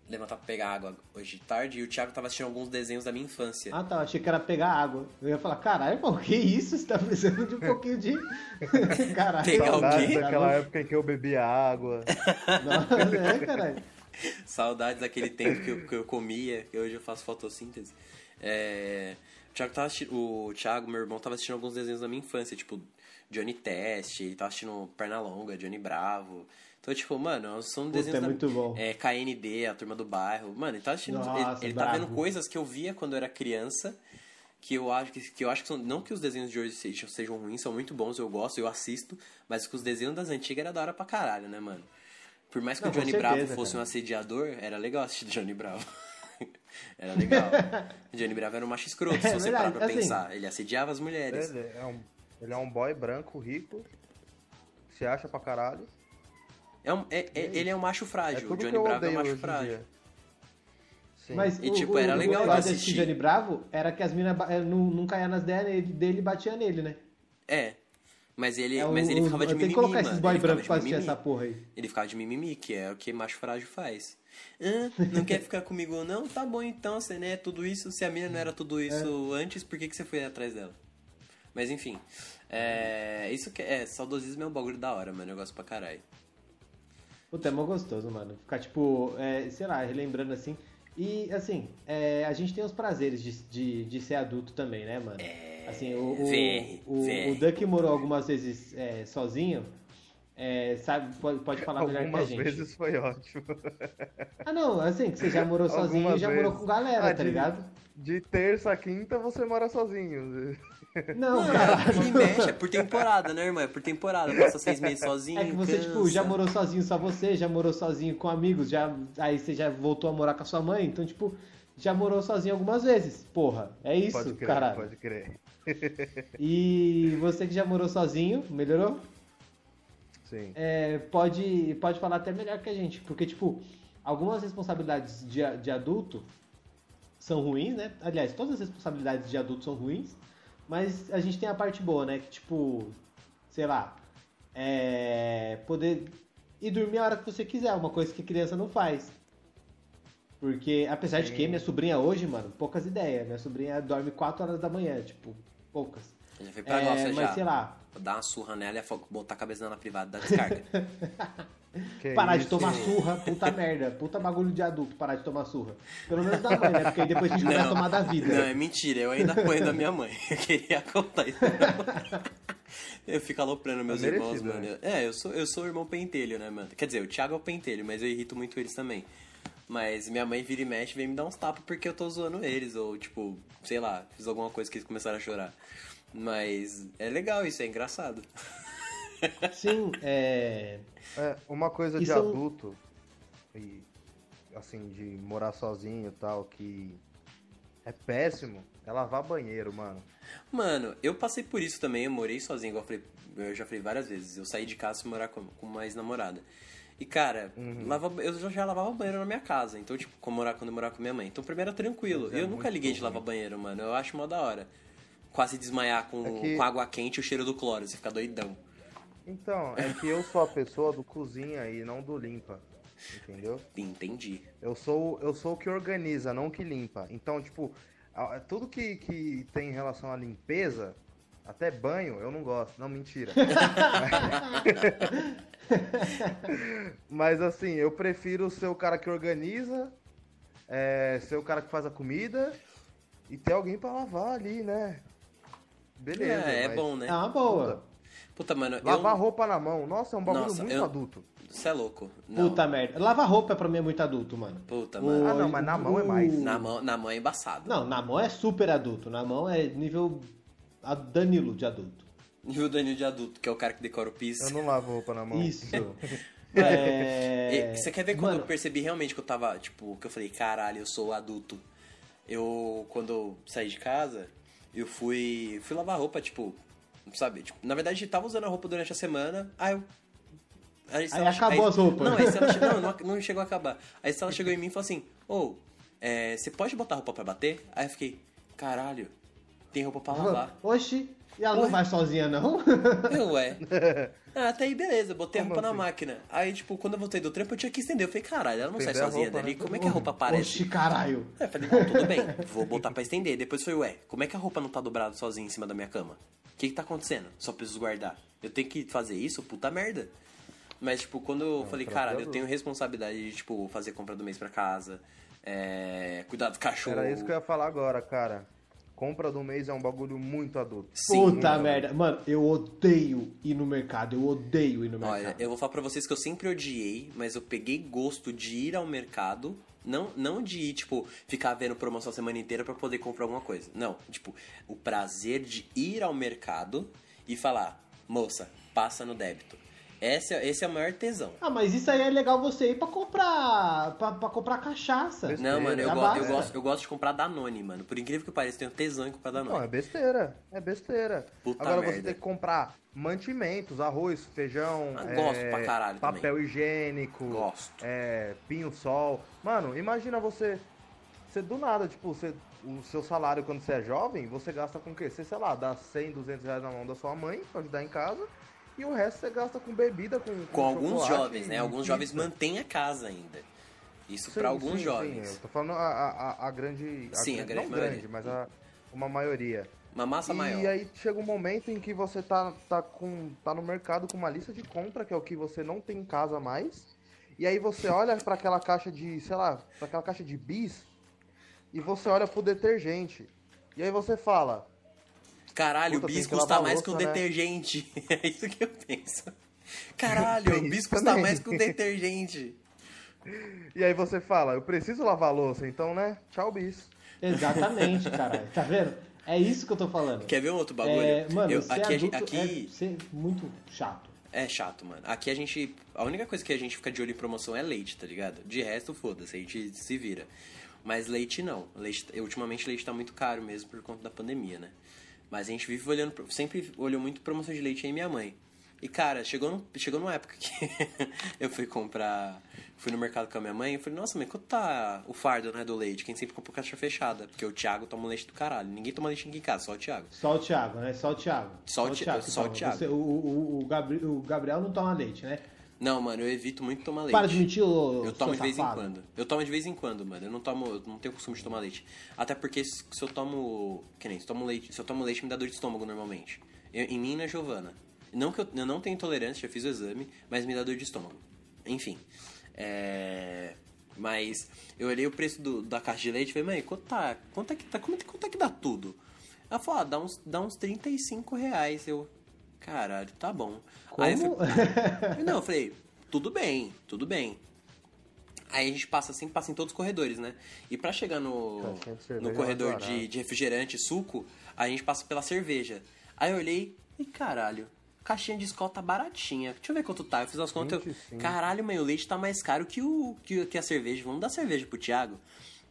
levantar pra pegar água hoje de tarde e o Thiago tava assistindo alguns desenhos da minha infância. Ah, tá. Achei que era pegar água. Eu ia falar, caralho, pô, que isso? Você tá precisando de um pouquinho de. Caralho. Pegar o Saudades quê? daquela época em que eu bebia água. Não, é, caralho. Saudades daquele tempo que eu, que eu comia, que hoje eu faço fotossíntese. É, o, Thiago tava o Thiago, meu irmão, tava assistindo alguns desenhos da minha infância, tipo Johnny Test, ele tava assistindo Pernalonga, Johnny Bravo. Então, tipo, mano, são desenhos é da... muito bom. É, KND, a turma do bairro. Mano, ele tá assistindo. Nossa, ele, ele tá vendo coisas que eu via quando eu era criança. Que eu acho que, que eu acho que são. Não que os desenhos de hoje sejam, sejam ruins, são muito bons, eu gosto, eu assisto, mas que os desenhos das antigas era da hora pra caralho, né, mano? Por mais que Não, o Johnny certeza, Bravo fosse cara. um assediador, era legal assistir Johnny Bravo. era legal. Johnny Bravo era um macho escroto, se É você verdade, parar pra assim- pensar. Ele assediava as mulheres. Ele é um, ele é um boy branco, rico, se acha pra caralho. É um- é- é- ele é um macho É frágil. tudo o Johnny Bravo é um macho frágil. dia. Sim. Mas E, o, tipo, o, era o legal de assistir. Johnny Bravo era que as minas eh, não, não caíam nas ideias dele, dele e batia nele, né? É. Mas ele, É o- mas ele o- ficava de Tem que mimimi, colocar esses boy brancos pra assistir mimimi. essa porra aí. Ele ficava de mimimi, que é o que macho frágil faz. Ah, não quer ficar comigo não? Tá bom então, você né, tudo isso. Se a mina não era tudo isso É. antes, por que, que você foi atrás dela? Mas enfim. É, isso que é, saudosismo é um bagulho da hora, mano. Eu gosto pra caralho. Puta, é mó gostoso, mano. Ficar, tipo, é, sei lá, relembrando assim. E, assim, é, a gente tem os prazeres de, de, de ser adulto também, né, mano? Assim, o, o, o, Duck morou algumas vezes é, sozinho. é, sabe, pode, pode falar melhor que a Algumas gente. vezes foi ótimo. Ah, não, assim, que você já morou sozinho e Algumas já morou vezes. com galera, Ah, tá de- ligado? De terça a quinta você mora sozinho. Não, Não, cara. ele mexe, é por temporada, né, irmão? É por temporada. Passa seis meses sozinho. É que você, cansa. tipo, já morou sozinho só você, já morou sozinho com amigos, já aí você já voltou a morar com a sua mãe, então, tipo, já morou sozinho algumas vezes. Porra, é isso, pode crer, caralho. pode crer. E você que já morou sozinho, melhorou? Sim. É, pode, pode falar até melhor que a gente, porque, tipo, algumas responsabilidades de, de adulto são ruins, né? Aliás, todas as responsabilidades de adulto são ruins, mas a gente tem a parte boa, né? Que, tipo, sei lá, é, poder ir dormir a hora que você quiser, uma coisa que criança não faz. Porque, apesar de que minha sobrinha hoje, mano, poucas ideias. Minha sobrinha dorme 4 horas da manhã, tipo, poucas. Já foi pra É, nossa mas já. sei lá, Vou dar uma surra nela e botar a cabeça na privada da descarga. Parar de isso? tomar surra, puta merda, puta bagulho de adulto, parar de tomar surra. Pelo menos da mãe, né? Porque aí depois a gente começa a tomar da vida. Não, é mentira, eu ainda apanho da minha mãe. Eu queria contar isso. Eu fico aloprando meus É irmãos, merecido, mano. né? É, eu sou, eu sou o irmão pentelho, né, mano? Quer dizer, o Thiago é o pentelho, mas eu irrito muito eles também. Mas minha mãe vira e mexe vem me dar uns tapas porque eu tô zoando eles, ou tipo, sei lá, fiz alguma coisa que eles começaram a chorar. Mas é legal isso, é engraçado. Sim, é. É, uma coisa E de são- adulto, e assim, de morar sozinho e tal, que é péssimo, é lavar banheiro, mano. Mano, eu passei por isso também, eu morei sozinho, igual eu falei, eu já falei várias vezes. Eu saí de casa e morar com, com uma ex-namorada. E, cara, lava, eu já, já lavava banheiro na minha casa. Então, tipo, como morar, quando eu morava com minha mãe. Então, primeiro era tranquilo. É eu nunca liguei de ruim. lavar banheiro, mano. Eu acho mó da hora. Quase desmaiar com, É que- com água quente e o cheiro do cloro. Você fica doidão. Então, é que eu sou a pessoa do cozinha e não do limpa, entendeu? Entendi. Eu sou, eu sou o que organiza, não o que limpa. Então, tipo, tudo que, que tem em relação à limpeza, até banho, eu não gosto. Não, mentira. Mas assim, eu prefiro ser o cara que organiza, é, ser o cara que faz a comida e ter alguém pra lavar ali, né? Beleza. é, é mas- bom, né? É uma boa. Puta, mano, Lavar eu... roupa na mão, nossa, é um bagulho Nossa, muito eu- adulto. Você é louco. Não. Puta merda. Lavar roupa pra mim é muito adulto, mano. Puta, mano. Ah, não, mas na mão é mais. Na mão, na mão é embaçado. Não, na mão é super adulto. Na mão é nível a- Danilo de adulto. E o Danilo de adulto, que é o cara que decora o piso. Eu não lavo roupa na mão. Isso. É... E Você quer ver quando Mano, eu percebi realmente que eu tava, tipo, que eu falei, caralho, eu sou adulto. Eu, quando eu saí de casa, eu fui, fui lavar roupa, tipo, sabe? Tipo, na verdade, eu tava usando a roupa durante a semana, aí eu... Aí, Aí acabou as roupas. Não, aí ela, não, não, chegou a acabar. Aí ela chegou em mim e falou assim, ô, é, você pode botar roupa pra bater? Aí eu fiquei, caralho, tem roupa pra lavar. Oxi, e ela não vai sozinha, não? Eu, ué. Ah, até aí beleza, botei a roupa na assim? máquina. Aí, tipo, quando eu voltei do trampo, eu tinha que estender. Eu falei, caralho, ela não sai a sozinha roupa, dali. né? Como é que a roupa aparece? Oxi, caralho. Aí eu falei, bom, tudo bem, vou botar pra estender. Depois foi, ué, como é que a roupa não tá dobrada sozinha em cima da minha cama? O que que tá acontecendo? Só preciso guardar. Eu tenho que fazer isso? Puta merda. Mas, tipo, quando eu falei, pra caralho, eu tenho responsabilidade de, tipo, fazer compra do mês pra casa, é, cuidar do cachorro. Era isso que eu ia falar agora, cara. Compra do mês é um bagulho muito adulto. Sim, Puta mano. merda. Mano, eu odeio ir no mercado. Eu odeio ir no mercado. Olha, eu vou falar pra vocês que eu sempre odiei, mas eu peguei gosto de ir ao mercado. Não, não de ir, tipo, ficar vendo promoção a semana inteira pra poder comprar alguma coisa. Não, tipo, o prazer de ir ao mercado e falar, moça, passa no débito. Esse é, esse é o maior tesão. Ah, mas isso aí é legal você ir pra comprar. pra, pra comprar cachaça. Besteira. Não, mano, eu, Já go- eu, gosto, eu gosto de comprar Danone, mano. Por incrível que pareça, eu tenho tesão em comprar Não, é Danone. besteira. É besteira. Puta Agora você merda. tem que comprar mantimentos, arroz, feijão, Ah, é, gosto pra caralho papel higiênico, Gosto. é, pinho-sol. Mano, imagina você, você do nada, tipo, você, o seu salário quando você é jovem, você gasta com o quê? Você, sei lá, dá 100, 200 reais na mão da sua mãe pra ajudar em casa, e o resto você gasta com bebida, com Com alguns chocolate jovens, né? e Alguns jovens pizza. mantêm a casa ainda. Isso pra alguns sim, jovens. Sim, eu tô falando a, a, a- a grande... Sim, a grande não maioria. grande, mas a, uma maioria. Uma massa e maior. aí chega um momento em que você tá, tá, com, tá no mercado com uma lista de compra, que é o que você não tem em casa mais. E aí você olha para aquela caixa de, sei lá, para aquela caixa de bis e você olha pro detergente. E aí você fala, Caralho, Puta, o bis custa mais louça, que um né? detergente. É isso que eu penso. Caralho, o bis custa também. mais que um detergente. e aí você fala, eu preciso lavar a louça, então né, tchau bis. Exatamente, caralho. Tá vendo? É isso que eu tô falando. Quer ver um outro bagulho? É, mano, Eu- ser aqui, a adulto gente- aqui é ser muito chato. é chato, mano. Aqui a gente. A única coisa que a gente fica de olho em promoção é leite, tá ligado? De resto, foda-se, a gente se vira. Mas leite não. Leite, ultimamente leite tá muito caro mesmo por conta da pandemia, né? Mas a gente vive olhando. Sempre olhou muito promoção de leite aí minha mãe. E cara, chegou, no, chegou numa época que eu fui comprar. Fui no mercado com a minha mãe e falei, nossa, mãe, quanto tá o fardo né, do leite? Quem sempre compra caixa fechada. Porque o Thiago toma leite do caralho. Ninguém toma leite aqui em casa, só o Thiago. Só o Thiago, né? Só o Thiago. Só o Thi- Thiago que só o. Thiago. Você- o, o, o, Gabri- o Gabriel não toma leite, né? Não, mano, eu evito muito tomar leite. Para de mentir, ô Eu tomo de vez safado. em quando. Eu tomo de vez em quando, mano. Eu não tomo, eu não tenho costume de tomar leite. Até porque se se eu tomo, que nem, se eu tomo leite, se eu tomo leite me dá dor de estômago normalmente. Eu- em mim e na Giovana. Não que eu, eu não tenho intolerância, já fiz o exame, mas me dá dor de estômago. Enfim. É, mas eu olhei o preço do- da caixa de leite e falei, mãe, quanto tá? Quanto é que tá? Quanto, quanto é que dá tudo? Ela falou, ah, dá uns, dá uns 35 reais. Eu, caralho, tá bom. Aí eu Como? falei, não, eu falei, tudo bem, tudo bem. Aí a gente passa assim, passa em todos os corredores, né? E pra chegar no, cerveja no corredor de, de refrigerante, suco, a gente passa pela cerveja. Aí eu olhei e caralho, caixinha de escola tá baratinha. Deixa eu ver quanto tá. Eu fiz as contas. eu- 25. Caralho, mãe, o leite tá mais caro que, o, que, que a cerveja. Vamos dar cerveja pro Thiago.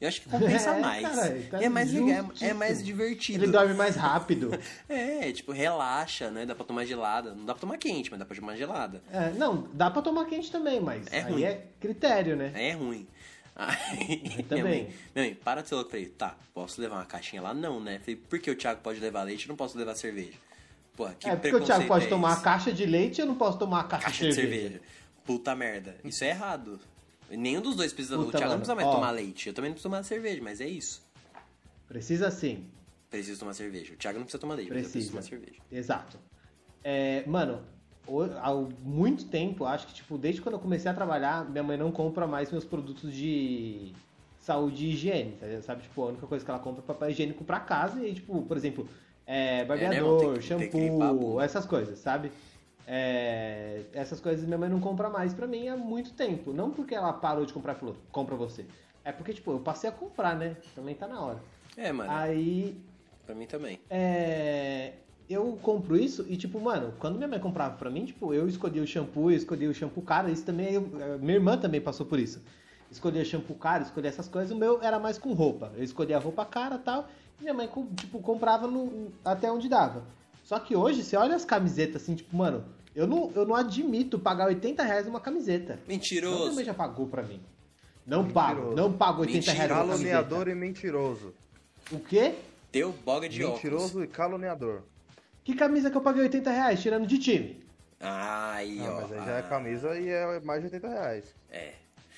Eu acho que compensa É, mais. tá é mais legal, é- é mais divertido. Ele dorme mais rápido. É, tipo, relaxa, né? Dá pra tomar gelada. Não dá pra tomar quente, mas dá pra tomar gelada. É, não, dá pra tomar quente também, mas É aí ruim. é critério, né? É ruim. Aí, minha também. mãe, minha mãe, para de ser louco. Falei, tá, posso levar uma caixinha lá? Não, né? Falei, por que o Thiago pode levar leite e não posso levar cerveja? Pô, que é porque o Thiago pode é tomar a caixa de leite e eu não posso tomar a caixa, caixa de cerveja. Puta merda. Isso é errado. Nenhum dos dois precisa. o Puta, Thiago não mano, precisa mais ó. tomar leite. Eu também não preciso tomar cerveja, mas é isso. Precisa sim. Preciso tomar cerveja. O Thiago não precisa tomar leite, mas eu preciso Precisa. tomar cerveja. Exato. É, mano, o- há muito tempo, acho que tipo, desde quando eu comecei a trabalhar, minha mãe não compra mais meus produtos de saúde e higiene, tá sabe? Tipo, a única coisa que ela compra é papel higiênico pra casa e, tipo, por exemplo, é, barbeador, né, limpar a shampoo, essas coisas, sabe? É, essas coisas minha mãe não compra mais pra mim há muito tempo. Não porque ela parou de comprar e falou, compra você. É porque, tipo, eu passei a comprar, né? Também tá na hora. É, mano. Aí Pra mim também. é, eu compro isso e, tipo, mano, quando minha mãe comprava pra mim, tipo, eu escolhi o shampoo, eu escolhi o shampoo caro, isso também, eu- eh, minha irmã também passou por isso. Escolhia shampoo caro, escolhia essas coisas, o meu era mais com roupa. Eu escolhia a roupa cara e tal, e minha mãe, tipo, comprava no- até onde dava. Só que hoje, você olha as camisetas assim, tipo, mano, eu não, eu não admito pagar 80 reais numa camiseta. Mentiroso. também já pagou pra mim. Não pago, Mentiroso. não pago 80 reais numa Caluniador camiseta. e mentiroso. O quê? Teu boga de óculos. Mentiroso e caluniador. Que camisa que eu paguei 80 reais, tirando de time? Ai, Ah, ó. mas aí já é ah, camisa e é mais de 80 reais. É.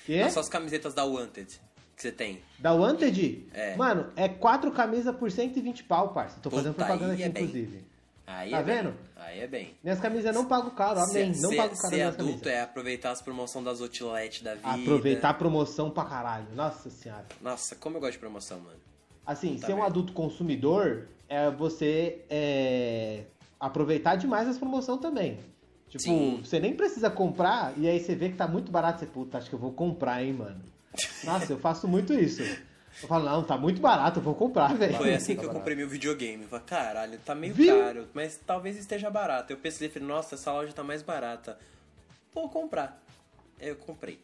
Quê? Não só as camisetas da Wanted que você tem. Da Wanted? É. Mano, é quatro camisas por 120 pau, parça. Tô fazendo Puta, propaganda aí aqui, é bem. Aí Tá é bem. vendo? Aí é bem. Minhas camisas não pago caro, amém. Ser- não ser- pago caro Ser minhas adulto camisas. é aproveitar as promoções das outlet da vida. Aproveitar a promoção pra caralho. Nossa senhora. Nossa, como eu gosto de promoção, mano. Assim, Tá ser um vendo? adulto consumidor é você é, aproveitar demais as promoções também. Tipo, Sim. você nem precisa comprar e aí você vê que tá muito barato. Você, puta, acho que eu vou comprar, hein, mano. Nossa, eu faço muito isso. Eu falo, não, tá muito barato, eu vou comprar, velho. Foi assim que eu barato. comprei meu videogame. Eu falei, caralho, tá meio Viu? caro, mas talvez esteja barato. Eu pensei, falei, nossa, essa loja tá mais barata. vou comprar. Eu comprei.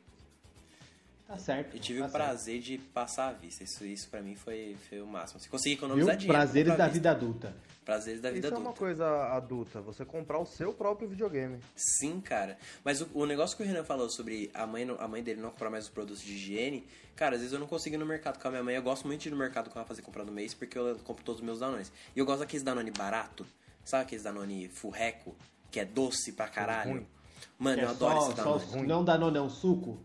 Tá certo. E tive tá o certo. prazer de passar à vista. Isso, isso pra mim foi, foi o máximo. Se conseguir economizar Viu? dinheiro. Prazeres da vida adulta. Prazeres da vida Isso é adulta. uma coisa adulta, você comprar o seu próprio videogame. Sim, cara. Mas o, o negócio que o Renan falou sobre a mãe, a mãe dele não comprar mais os produtos de higiene, cara, às vezes eu não consigo ir no mercado com a minha mãe. Eu gosto muito de ir no mercado com ela fazer comprar no mês, porque eu compro todos os meus Danones. E eu gosto daqueles Danone barato. Sabe aqueles Danone furreco? Que é doce pra caralho. Mano, Que eu é adoro só, esse só Danone. os- não Danone, é um suco?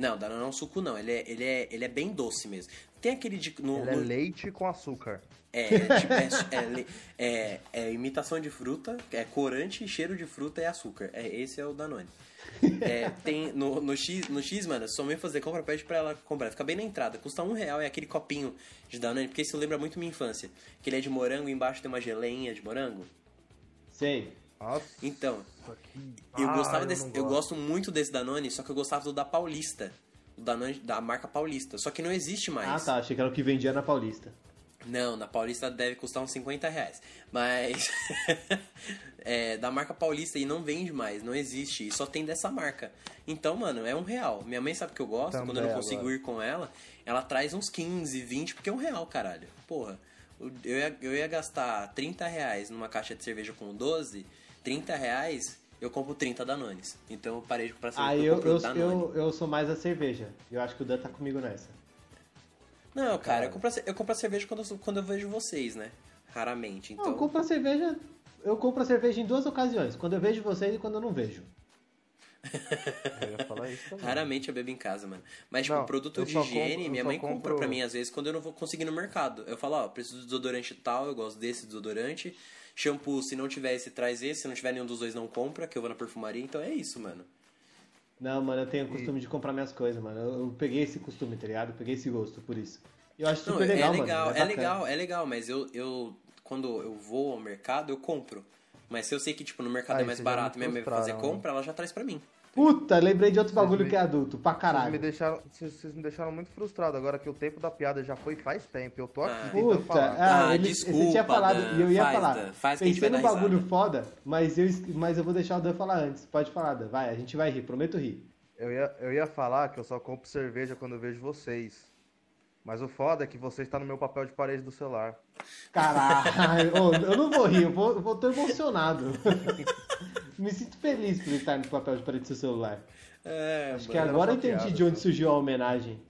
Não, Danone não é um suco, não. Ele é, ele é, ele é bem doce mesmo. Tem aquele de... No, Ele é no- leite com açúcar. É, tipo, é, é é- é imitação de fruta, é corante, cheiro de fruta e açúcar. É, esse é o Danone. É, tem no, no, X, no X, mano, sua mãe fazer compra, pede pra ela comprar. Fica bem na entrada. Custa um real, é aquele copinho de Danone, porque isso lembra muito minha infância. Que ele é de morango e embaixo tem uma geleinha de morango. Sei. Nossa, Então, que- eu Ah, gostava eu desse. não Eu gosto. gosto muito desse Danone, só que eu gostava do da Paulista. O Danone da marca Paulista. Só que não existe mais. Ah, tá. Achei que era o que vendia na Paulista. Não, na Paulista deve custar uns 50 reais. Mas. é, da marca Paulista e não vende mais, não existe. E só tem dessa marca. Então, mano, é um real. Minha mãe sabe que eu gosto, Também quando eu não consigo agora. ir com ela, ela traz uns 15, 20, porque é um real, caralho. Porra. Eu ia, eu ia gastar 30 reais numa caixa de cerveja com 12, 30 reais. Eu compro 30 Danones. Então eu parei de comprar cerveja. Ah, eu, eu, eu, eu, eu sou mais a cerveja. Eu acho que o Dan tá comigo nessa. Não, cara, eu compro, a eu compro a cerveja quando eu, quando eu vejo vocês, né? Raramente. Não, Então... eu compro a cerveja. Eu compro a cerveja em duas ocasiões. Quando eu vejo vocês e quando eu não vejo. Eu ia falar isso também. Raramente eu bebo em casa, mano. Mas, tipo, Não, produto de higiene, compro- minha mãe compra compro- pra mim, às vezes, quando eu não vou conseguir no mercado. Eu falo, ó, preciso de desodorante tal, eu gosto desse desodorante. Shampoo, se não tiver esse, traz esse. Se não tiver nenhum dos dois, não compra, que eu vou na perfumaria. Então é isso, mano. Não, mano, eu tenho o costume de comprar minhas coisas, mano. Eu, peguei esse costume, tá ligado? Eu peguei esse gosto, por isso. Eu acho Não, super é legal, legal, mano. é, bacana. legal, é legal, mas eu, eu, quando eu vou ao mercado, eu compro. Mas se eu sei que, tipo, no mercado Aí é mais me barato, minha mãe vai fazer frustraram. compra, ela já traz pra mim. Puta, lembrei de outro bagulho me- que é adulto, pra Vocês caralho. me, deixaram, vocês, vocês me deixaram muito frustrado agora que o tempo da piada já foi faz tempo. Eu tô aqui Ah. Puta, falar. ah, Ah, ele, desculpa, você tinha falado Dan. e eu ia Faz, falar. Dan. Faz que a gente Pensei num dar bagulho risada. foda, mas eu, mas eu vou deixar o Dan falar antes. Pode falar, Dan. Vai, a gente vai rir, prometo rir. Eu, ia, eu ia falar que eu só compro cerveja quando eu vejo vocês. Mas o foda é que você está no meu papel de parede do celular. Caralho, eu não vou rir, eu vou, eu vou tô emocionado. Me sinto feliz por estar no papel de parede do seu celular. É, Acho que agora eu entendi piada, de onde surgiu a homenagem.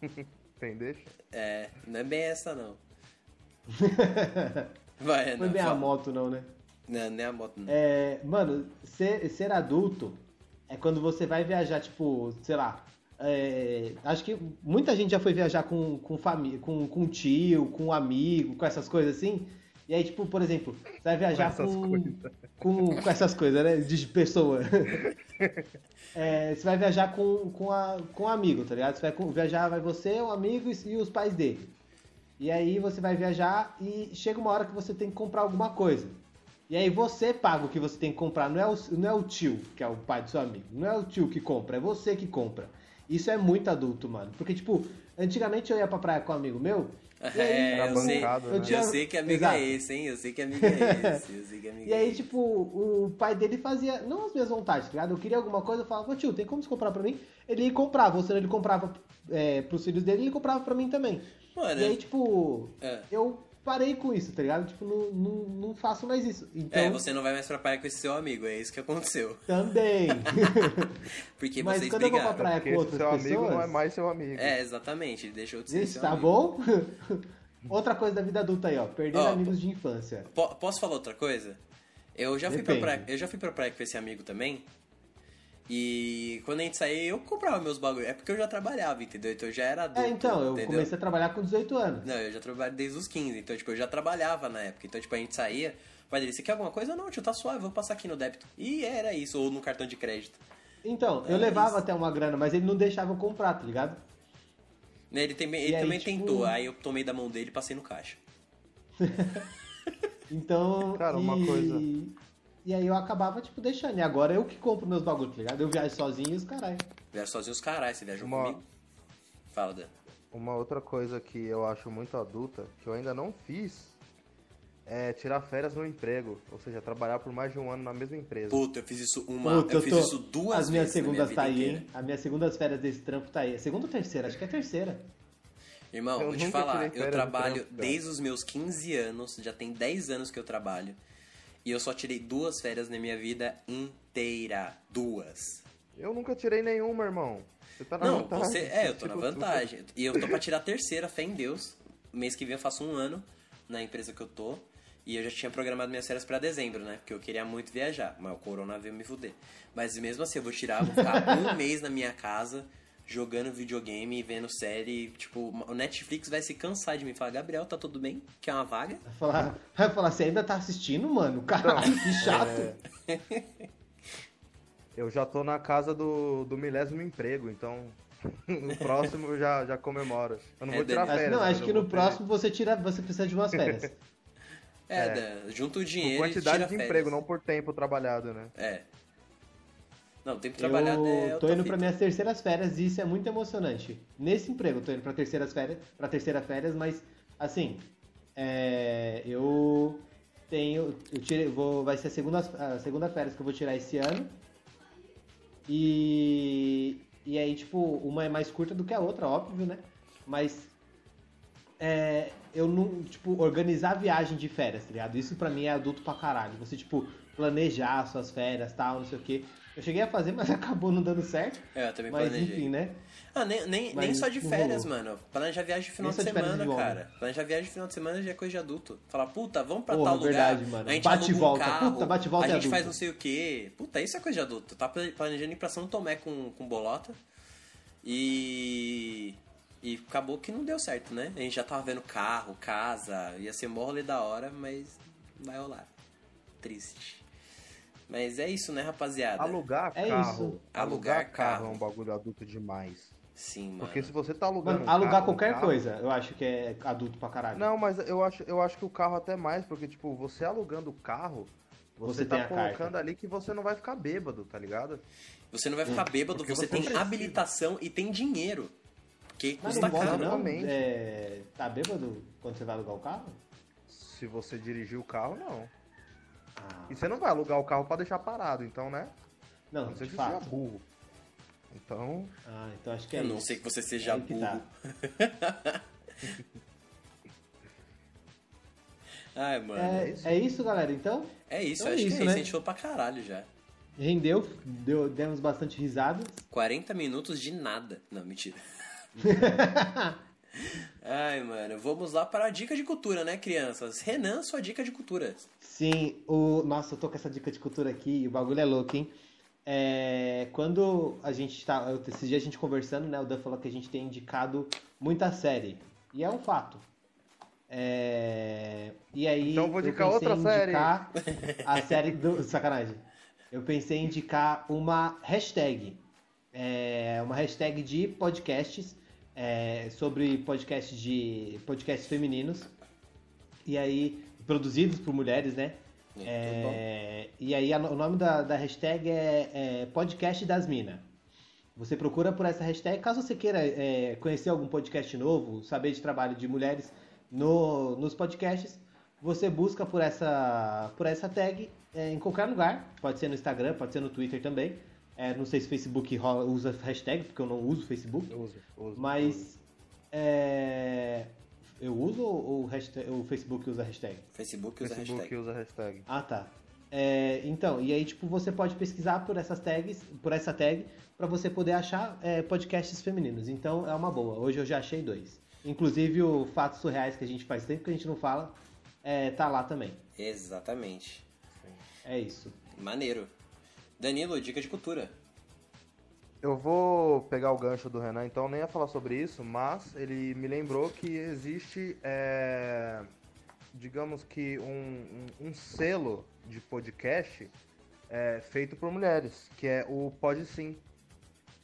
Deixa? É, não é bem essa, não. Vai, Foi Renan, bem a fala. moto, não, né? Não, nem a moto, não. É, mano, ser, ser adulto é quando você vai viajar, tipo, sei lá. É, acho que muita gente já foi viajar com, com família, com, com tio, com amigo, com essas coisas assim. E aí, tipo, por exemplo, você vai viajar Com essas com, com, com essas coisas, né? De pessoa. É, você vai viajar com, com, a, com um amigo, tá ligado? Você vai viajar, vai você, um amigo e, e os pais dele. E aí você vai viajar e chega uma hora que você tem que comprar alguma coisa. E aí você paga o que você tem que comprar, não é o, não é o tio, que é o pai do seu amigo. Não é o tio que compra, é você que compra. Isso é muito adulto, mano. Porque, tipo, antigamente eu ia pra praia com um amigo meu. e aí, É, Era eu sei, bancado, eu né? eu tinha- sei que amigo Exato. é esse, hein? Eu sei que amigo é esse. Eu sei que amigo E é aí, esse. tipo, o pai dele fazia, não as minhas vontades, tá ligado? Eu queria alguma coisa, eu falava, "Ô, tio, tem como você comprar pra mim? Ele ia comprar, ou senão ele comprava é, pros filhos dele, ele comprava pra mim também. Mano, E aí, tipo, é. eu parei com isso, tá ligado? Tipo, não, não, não faço mais isso. Então, É, você não vai mais pra praia com esse seu amigo, é isso que aconteceu. também. Porque Mas vocês quando eu vou pra brigaram. praia Porque com outras seu amigo pessoas... não é mais seu amigo. É, exatamente, ele deixou de ser Isso, seu tá amigo. bom? Outra coisa da vida adulta aí, ó. Perder Ó, amigos de infância. Po- posso falar outra coisa? Eu já fui pra praia, eu já fui pra praia com esse amigo também. E quando a gente saía, eu comprava meus bagulhos. É porque eu já trabalhava, entendeu? Então eu já era adulto. É, então, eu entendeu? comecei a trabalhar com 18 anos. Não, eu já trabalho desde os 15, então, tipo, eu já trabalhava na época. Então, tipo, a gente saía, o pai dele, você quer alguma coisa? Não, tio, tá suave, vou passar aqui no débito. E era isso, ou no cartão de crédito. Então, eu É levava isso. até uma grana, mas ele não deixava eu comprar, tá ligado? Né, Ele, também- E ele aí, também tipo- tentou, aí eu tomei da mão dele e passei no caixa. Então. Cara, uma e... coisa- E aí eu acabava, tipo, deixando. E agora eu que compro meus bagulhos, tá ligado? Eu viajo sozinho e os caralho. Viaja sozinho os caras, você viajou Uma- comigo? Fala, Dan. Uma outra coisa que eu acho muito adulta, que eu ainda não fiz, é tirar férias no emprego, ou seja, trabalhar por mais de um ano na mesma empresa. Puta, eu fiz isso uma. Puta, eu fiz tô- isso duas As minhas minha segundas vida tá aí, hein? As minhas segundas férias desse trampo tá aí. Segunda ou terceira? Acho que é terceira. Irmão, Eu vou te falar, eu trabalho trampo, desde os meus 15 anos, já tem 10 anos que eu trabalho. E eu só tirei duas férias na minha vida inteira. Duas. Eu nunca tirei nenhuma, irmão. Você tá na Não, vantagem. você. É, eu tô na Tipo, vantagem. E eu tô pra tirar a terceira, fé em Deus. Mês que vem eu faço um ano na empresa que eu tô. E eu já tinha programado minhas férias pra dezembro, né? Porque eu queria muito viajar. Mas o corona veio me fuder. Mas mesmo assim, eu vou tirar, vou ficar um mês na minha casa jogando videogame e vendo série. Tipo, o Netflix vai se cansar de mim. Falar, Gabriel, tá tudo bem? Quer uma vaga? Vai falar, vai falar, você ainda tá assistindo, mano? Caralho, que chato. Eu já tô na casa do, do milésimo emprego, então no próximo eu já, já comemoro. Eu não É, vou tirar. Acho- férias. não, acho que no próximo você tira, você precisa de umas férias. É, É. da- junta o Por dinheiro e quantidade tira de férias. emprego, não por tempo trabalhado, né? É. Não, tempo trabalhado é eu tô outra indo pra fita. minhas terceiras férias e isso é muito emocionante. Nesse emprego, eu tô indo pra terceiras férias, pra terceira férias, mas assim, é, eu tenho, eu tirei, vou, vai ser a segunda, a segunda férias que eu vou tirar esse ano. E e aí tipo, uma é mais curta do que a outra, óbvio, né? Mas é, eu não, tipo, organizar a viagem de férias, tá ligado? Isso pra mim é adulto pra caralho. Você, tipo, planejar suas férias, tal, não sei o quê. Eu cheguei a fazer, mas acabou não dando certo. É, eu também Mas planejei. enfim, né? Ah, nem, nem, Mas nem só de férias, rolou. mano. Planejar viagem de final Nem de semana, de cara. Planejar viagem de final de semana já é coisa de adulto. Falar, puta, vamos pra Porra, tal lugar. verdade, mano. A gente Bate e um volta. carro, Puta, bate volta A é gente faz adulto. não sei o quê. Puta, isso é coisa de adulto. Tá pla- planejando ir pra São Tomé com, com bolota. E. E acabou que não deu certo, né? A gente já tava vendo carro, casa, ia ser mó rolê da hora, mas vai rolar. Triste. Mas é isso, né, rapaziada? Alugar É carro. isso. Alugar Alugar carro é carro. um bagulho adulto demais. Sim, mano. Porque se você tá alugando. Mano, um alugar carro, um qualquer carro- coisa, eu acho que é adulto pra caralho. Não, mas eu acho, eu acho que o carro até mais, porque, tipo, você alugando o carro, você, Você tá carta. colocando ali que você não vai ficar bêbado, tá ligado? Você não vai ficar bêbado, você, você tem precisa. habilitação e tem dinheiro. Porque Mas custa caro. não? É, tá bêbado quando você vai alugar o carro? Se você dirigir o carro, não. Ah, E você não vai alugar o carro pra deixar parado, então, né? Não, não ser de que você seja fato. burro. Então, Ah, então acho que é Eu não isso. sei que você seja Aí que burro. tá. Ai, mano. É, é isso, galera, então? É isso, Então é acho isso, que é né? isso. A gente falou pra caralho já. Rendeu, deu, demos bastante risadas. 40 minutos de nada. Não, mentira. Ai, mano. Vamos lá para a dica de cultura, né, crianças? Renan, sua dica de cultura. Sim, o. Nossa, eu tô com essa dica de cultura aqui, o bagulho é louco, hein? É, quando a gente tá. Esse dia a gente conversando, né? O Dan falou que a gente tem indicado muita série. E é um fato. É, e aí. Então eu vou indicar outra em série. indicar A série do. Sacanagem. Eu pensei em indicar uma hashtag. É, uma hashtag de podcasts. É, sobre podcasts de. podcasts femininos. E aí, produzidos por mulheres, né? Muito É, e aí a o nome da, da hashtag é, é Podcast das Minas. Você procura por essa hashtag, caso você queira é, conhecer algum podcast novo, saber de trabalho de mulheres no, nos podcasts, você busca por essa, por essa tag é, em qualquer lugar. Pode ser no Instagram, pode ser no Twitter também. É, não sei se o Facebook rola- usa hashtag, porque eu não uso Facebook. eu uso, eu uso. Mas é, eu uso ou o, hashtag- o Facebook usa hashtag? Facebook usa Facebook hashtag. usa hashtag. Ah, tá. É, então, e aí, tipo, você pode pesquisar por essas tags, por essa tag, pra você poder achar é, podcasts femininos. Então, é uma boa. Hoje eu já achei dois. Inclusive, o Fatos Surreais, que a gente faz tempo que a gente não fala, é, tá lá também. Exatamente. É isso. Maneiro. Danilo, dica de cultura. Eu vou pegar o gancho do Renan, então nem ia falar sobre isso, mas ele me lembrou que existe, é, digamos que um, um- um selo de podcast é, feito por mulheres, que é o Pod Sim.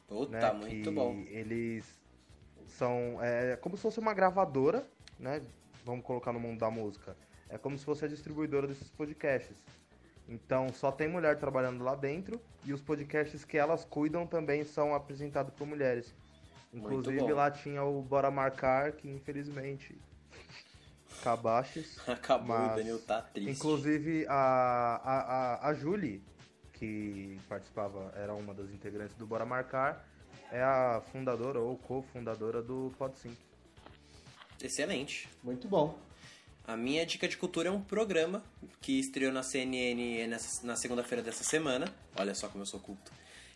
Puta, né? muito que bom. Eles são é, como se fosse uma gravadora, né? Vamos colocar no mundo da música. É como se fosse a distribuidora desses podcasts. Então só tem mulher trabalhando lá dentro e os podcasts que elas cuidam também são apresentados por mulheres. Inclusive lá tinha o Bora Marcar, que infelizmente acabaches. Acabou, mas, o Danilo tá triste. Inclusive, a, a, a, a Julie, que participava, era uma das integrantes do Bora Marcar, é a fundadora ou cofundadora do PodSync. Excelente. Muito bom. A minha dica de cultura é um programa que estreou na CNN nessa- na segunda-feira dessa semana. Olha só como eu sou culto.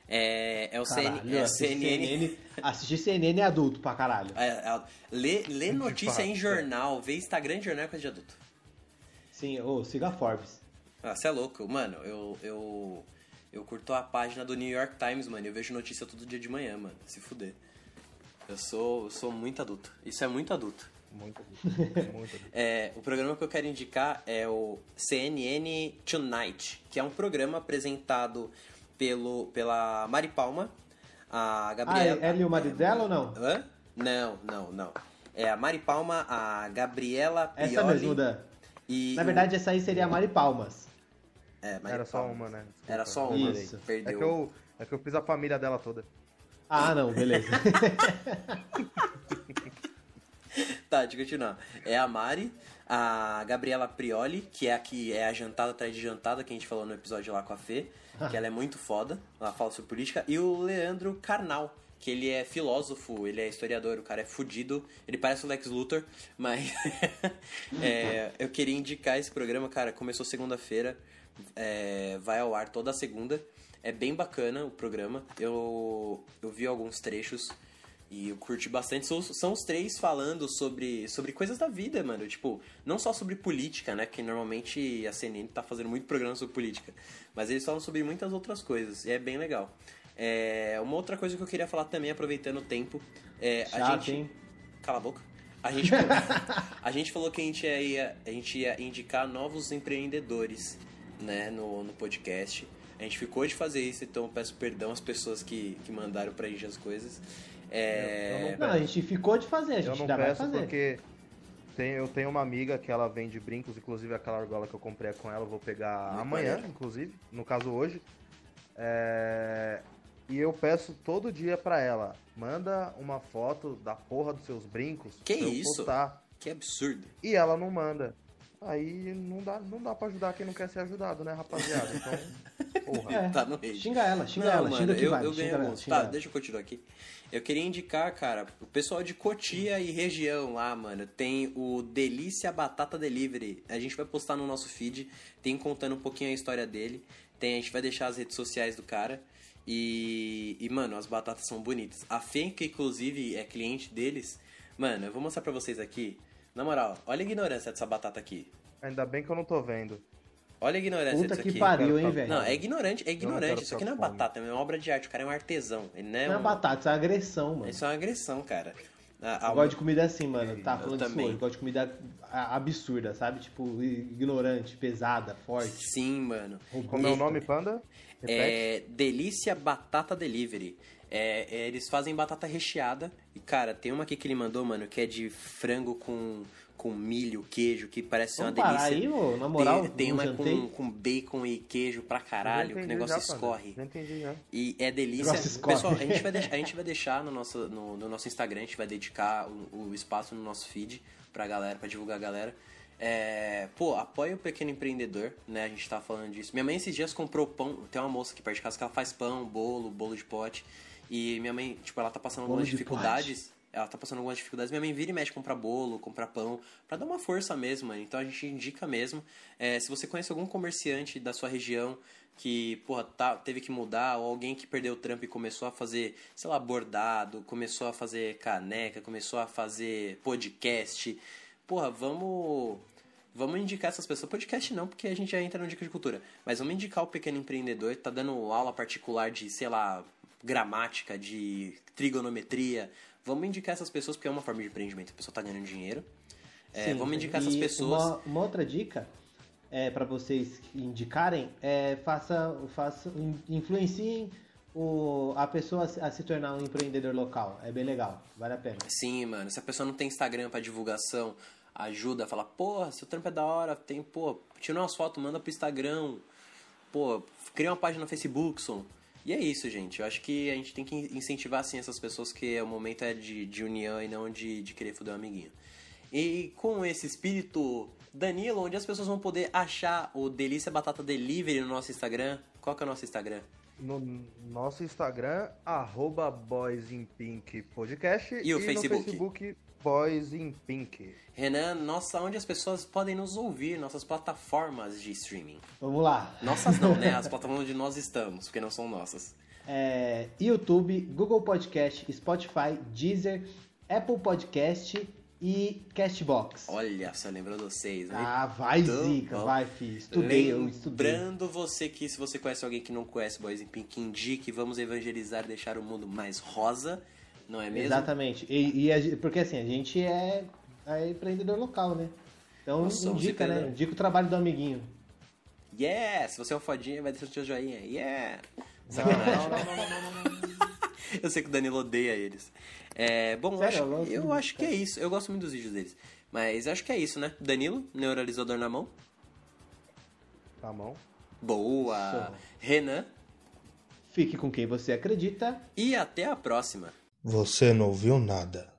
É, é o CN, Caralho, é o assistir CNN. CNN. Assistir CNN é adulto pra caralho. É, é, lê, lê notícia em é. jornal, vê Instagram de jornal é coisa de adulto. Sim, ô, siga a Forbes. Ah, você é louco. Mano, eu, eu, eu curto a página do New York Times, mano. Eu vejo notícia todo dia de manhã, mano. Se fuder. Eu sou, eu sou muito adulto. Isso é muito adulto. Muito, muito. É, o programa que eu quero indicar é o CNN Tonight, que é um programa apresentado pelo, pela Mari Palma, a Ah, Gabriela... é ele e o marido dela ou não? Hã? Não, não, não. É a Mari Palma, a Gabriela Pioli... Essa mesmo, Dan. E Na verdade, essa aí seria a Mari Palmas. É, Mari Era só Palma. uma, né? Desculpa. Era só uma, Isso. É perdeu. que, eu, é que eu fiz a família dela toda. Ah, não, beleza. Tá, deixa eu continuar. É a Mari, a Gabriela Prioli, que é a que é a jantada atrás de jantada, que a gente falou no episódio lá com a Fê, que ela é muito foda, ela fala sobre política, e o Leandro Carnal, que ele é filósofo, ele é historiador, o cara é fudido, ele parece o Lex Luthor, mas é, eu queria indicar esse programa, cara, começou segunda-feira, é, vai ao ar toda segunda, é bem bacana o programa, eu, eu vi alguns trechos, e eu curti bastante. São, são os três falando sobre, sobre coisas da vida, mano. Tipo, não só sobre política, né? Que normalmente a CNN tá fazendo muito programa sobre política. Mas eles falam sobre muitas outras coisas. E é bem legal. É, uma outra coisa que eu queria falar também, aproveitando o tempo. É, a Chato, gente. hein? Cala a boca. A gente, a gente falou que a gente ia, a gente ia indicar novos empreendedores né, no, no podcast. A gente ficou de fazer isso, então eu peço perdão às pessoas que, que mandaram pra gente as coisas. É, Eu Não, a gente ficou de fazer, a Eu gente não ainda vai peço fazer. porque tem, eu tenho uma amiga que ela vende brincos, inclusive aquela argola que eu comprei com ela, eu vou pegar Muito amanhã, inclusive, no caso hoje. É, E eu peço todo dia pra ela, manda uma foto da porra dos seus brincos Que pra eu isso? postar. Que absurdo. E ela não manda. Aí não dá, não dá pra ajudar quem não quer ser ajudado, né, rapaziada? Então, porra. É, Tá no rage. xinga ela, xinga Não, ela, mano, xinga que eu, vale, eu xinga ela, xinga Tá, ela. deixa eu continuar aqui. Eu queria indicar, cara, o pessoal de Cotia e região lá, mano, tem o Delícia Batata Delivery. A gente vai postar no nosso feed, tem contando um pouquinho a história dele. Tem, a gente vai deixar as redes sociais do cara. E, e, mano, as batatas são bonitas. A Fê, que inclusive é cliente deles, mano, eu vou mostrar pra vocês aqui. Na moral, olha a ignorância dessa batata aqui. Ainda bem que eu não tô vendo. Olha a ignorância Puta disso que aqui. pariu, hein, Não, velho. Não, é ignorante, é ignorante. Isso aqui não é batata, é uma obra de arte. O cara é um artesão. Ele não é Não é um... batata, isso é agressão, mano. Isso é uma agressão, cara. A- a- Eu gosto de comida assim, mano. Tá Eu falando disso também. hoje. Eu gosto de comida absurda, sabe? Tipo, ignorante, pesada, forte. Sim, mano. Como é o nome, Panda? Repete. É Delícia Batata Delivery. É, é, eles fazem batata recheada. E, cara, tem uma aqui que ele mandou, mano, que é de frango com, com milho, queijo, que parece ser uma delícia. aí, ô, na moral, tem, tem uma com, com bacon e queijo pra caralho, que o negócio já, escorre. Já entendi já. E é delícia. Pessoal, a gente vai deixar, a gente vai deixar no, nosso, no, no nosso Instagram, a gente vai dedicar o, o espaço no nosso feed pra galera, pra divulgar a galera. É, pô, apoia o pequeno empreendedor, né? A gente tá falando disso. Minha mãe esses dias comprou pão. Tem uma moça aqui perto de casa que ela faz pão, bolo, bolo de pote. E minha mãe, tipo, ela tá passando Bolo algumas de dificuldades. Ela tá passando algumas dificuldades. Minha mãe vira e mexe comprar bolo, comprar pão, pra dar uma força mesmo, mano. Então a gente indica mesmo. É, se você conhece algum comerciante da sua região que, porra, tá, teve que mudar, ou alguém que perdeu o trampo e começou a fazer, sei lá, bordado, começou a fazer caneca, começou a fazer podcast. Porra, vamos. Vamos indicar essas pessoas. Podcast não, porque a gente já entra no Dica de Cultura. Mas vamos indicar o pequeno empreendedor, tá dando aula particular de, sei lá, gramática, de trigonometria. Vamos indicar essas pessoas porque é uma forma de empreendimento. A pessoa tá ganhando dinheiro. É, vamos indicar essas pessoas. Uma, uma outra dica é para vocês indicarem é faça, faça influenciem o, a pessoa a se- tornar um empreendedor local. É bem legal, vale a pena. Sim, mano. Se a pessoa não tem Instagram pra divulgação, ajuda a falar, porra, seu trampo é da hora, tem, pô, tira umas fotos, manda pro Instagram, pô, cria uma página no Facebook, som. E é isso, gente. Eu acho que a gente tem que incentivar, assim, essas pessoas que o momento é de, de união e não de, de querer foder um amiguinho. E com esse espírito, Danilo, onde as pessoas vão poder achar o Delícia Batata Delivery no nosso Instagram? Qual que é o nosso Instagram? No nosso Instagram, arroba Boys in Pink Podcast. E o Facebook? no Facebook, Boys in Pink. Renan, nossa, onde as pessoas podem nos ouvir, nossas plataformas de streaming. Vamos lá. Nossas não, né? As plataformas onde nós estamos, porque não são nossas. É, YouTube, Google Podcast, Spotify, Deezer, Apple Podcast e Castbox. Olha, só lembrou de vocês, né? Ah, vai Então, zica, vai, filho. Estudei, eu estudei. Lembrando você que se você conhece alguém que não conhece Boys in Pink, indique, vamos evangelizar e deixar o mundo mais rosa, não é mesmo? Exatamente. E, e a porque assim, a gente é, é empreendedor local, né? Então Nós indica, né? Indica o trabalho do amiguinho. Yeah! Se você é um fodinha, vai deixar o seu joinha. Yeah! Não, Sacanagem. não, não, não, não, não, não. Eu sei que o Danilo odeia eles. É, bom, eu Sério, acho, eu gosto eu muito, acho que é isso. Eu gosto muito dos vídeos deles. Mas acho que é isso, né? Danilo, neuralizador na mão. Tá bom. Boa! Renan. Fique com quem você acredita. E até a próxima. Você não ouviu nada.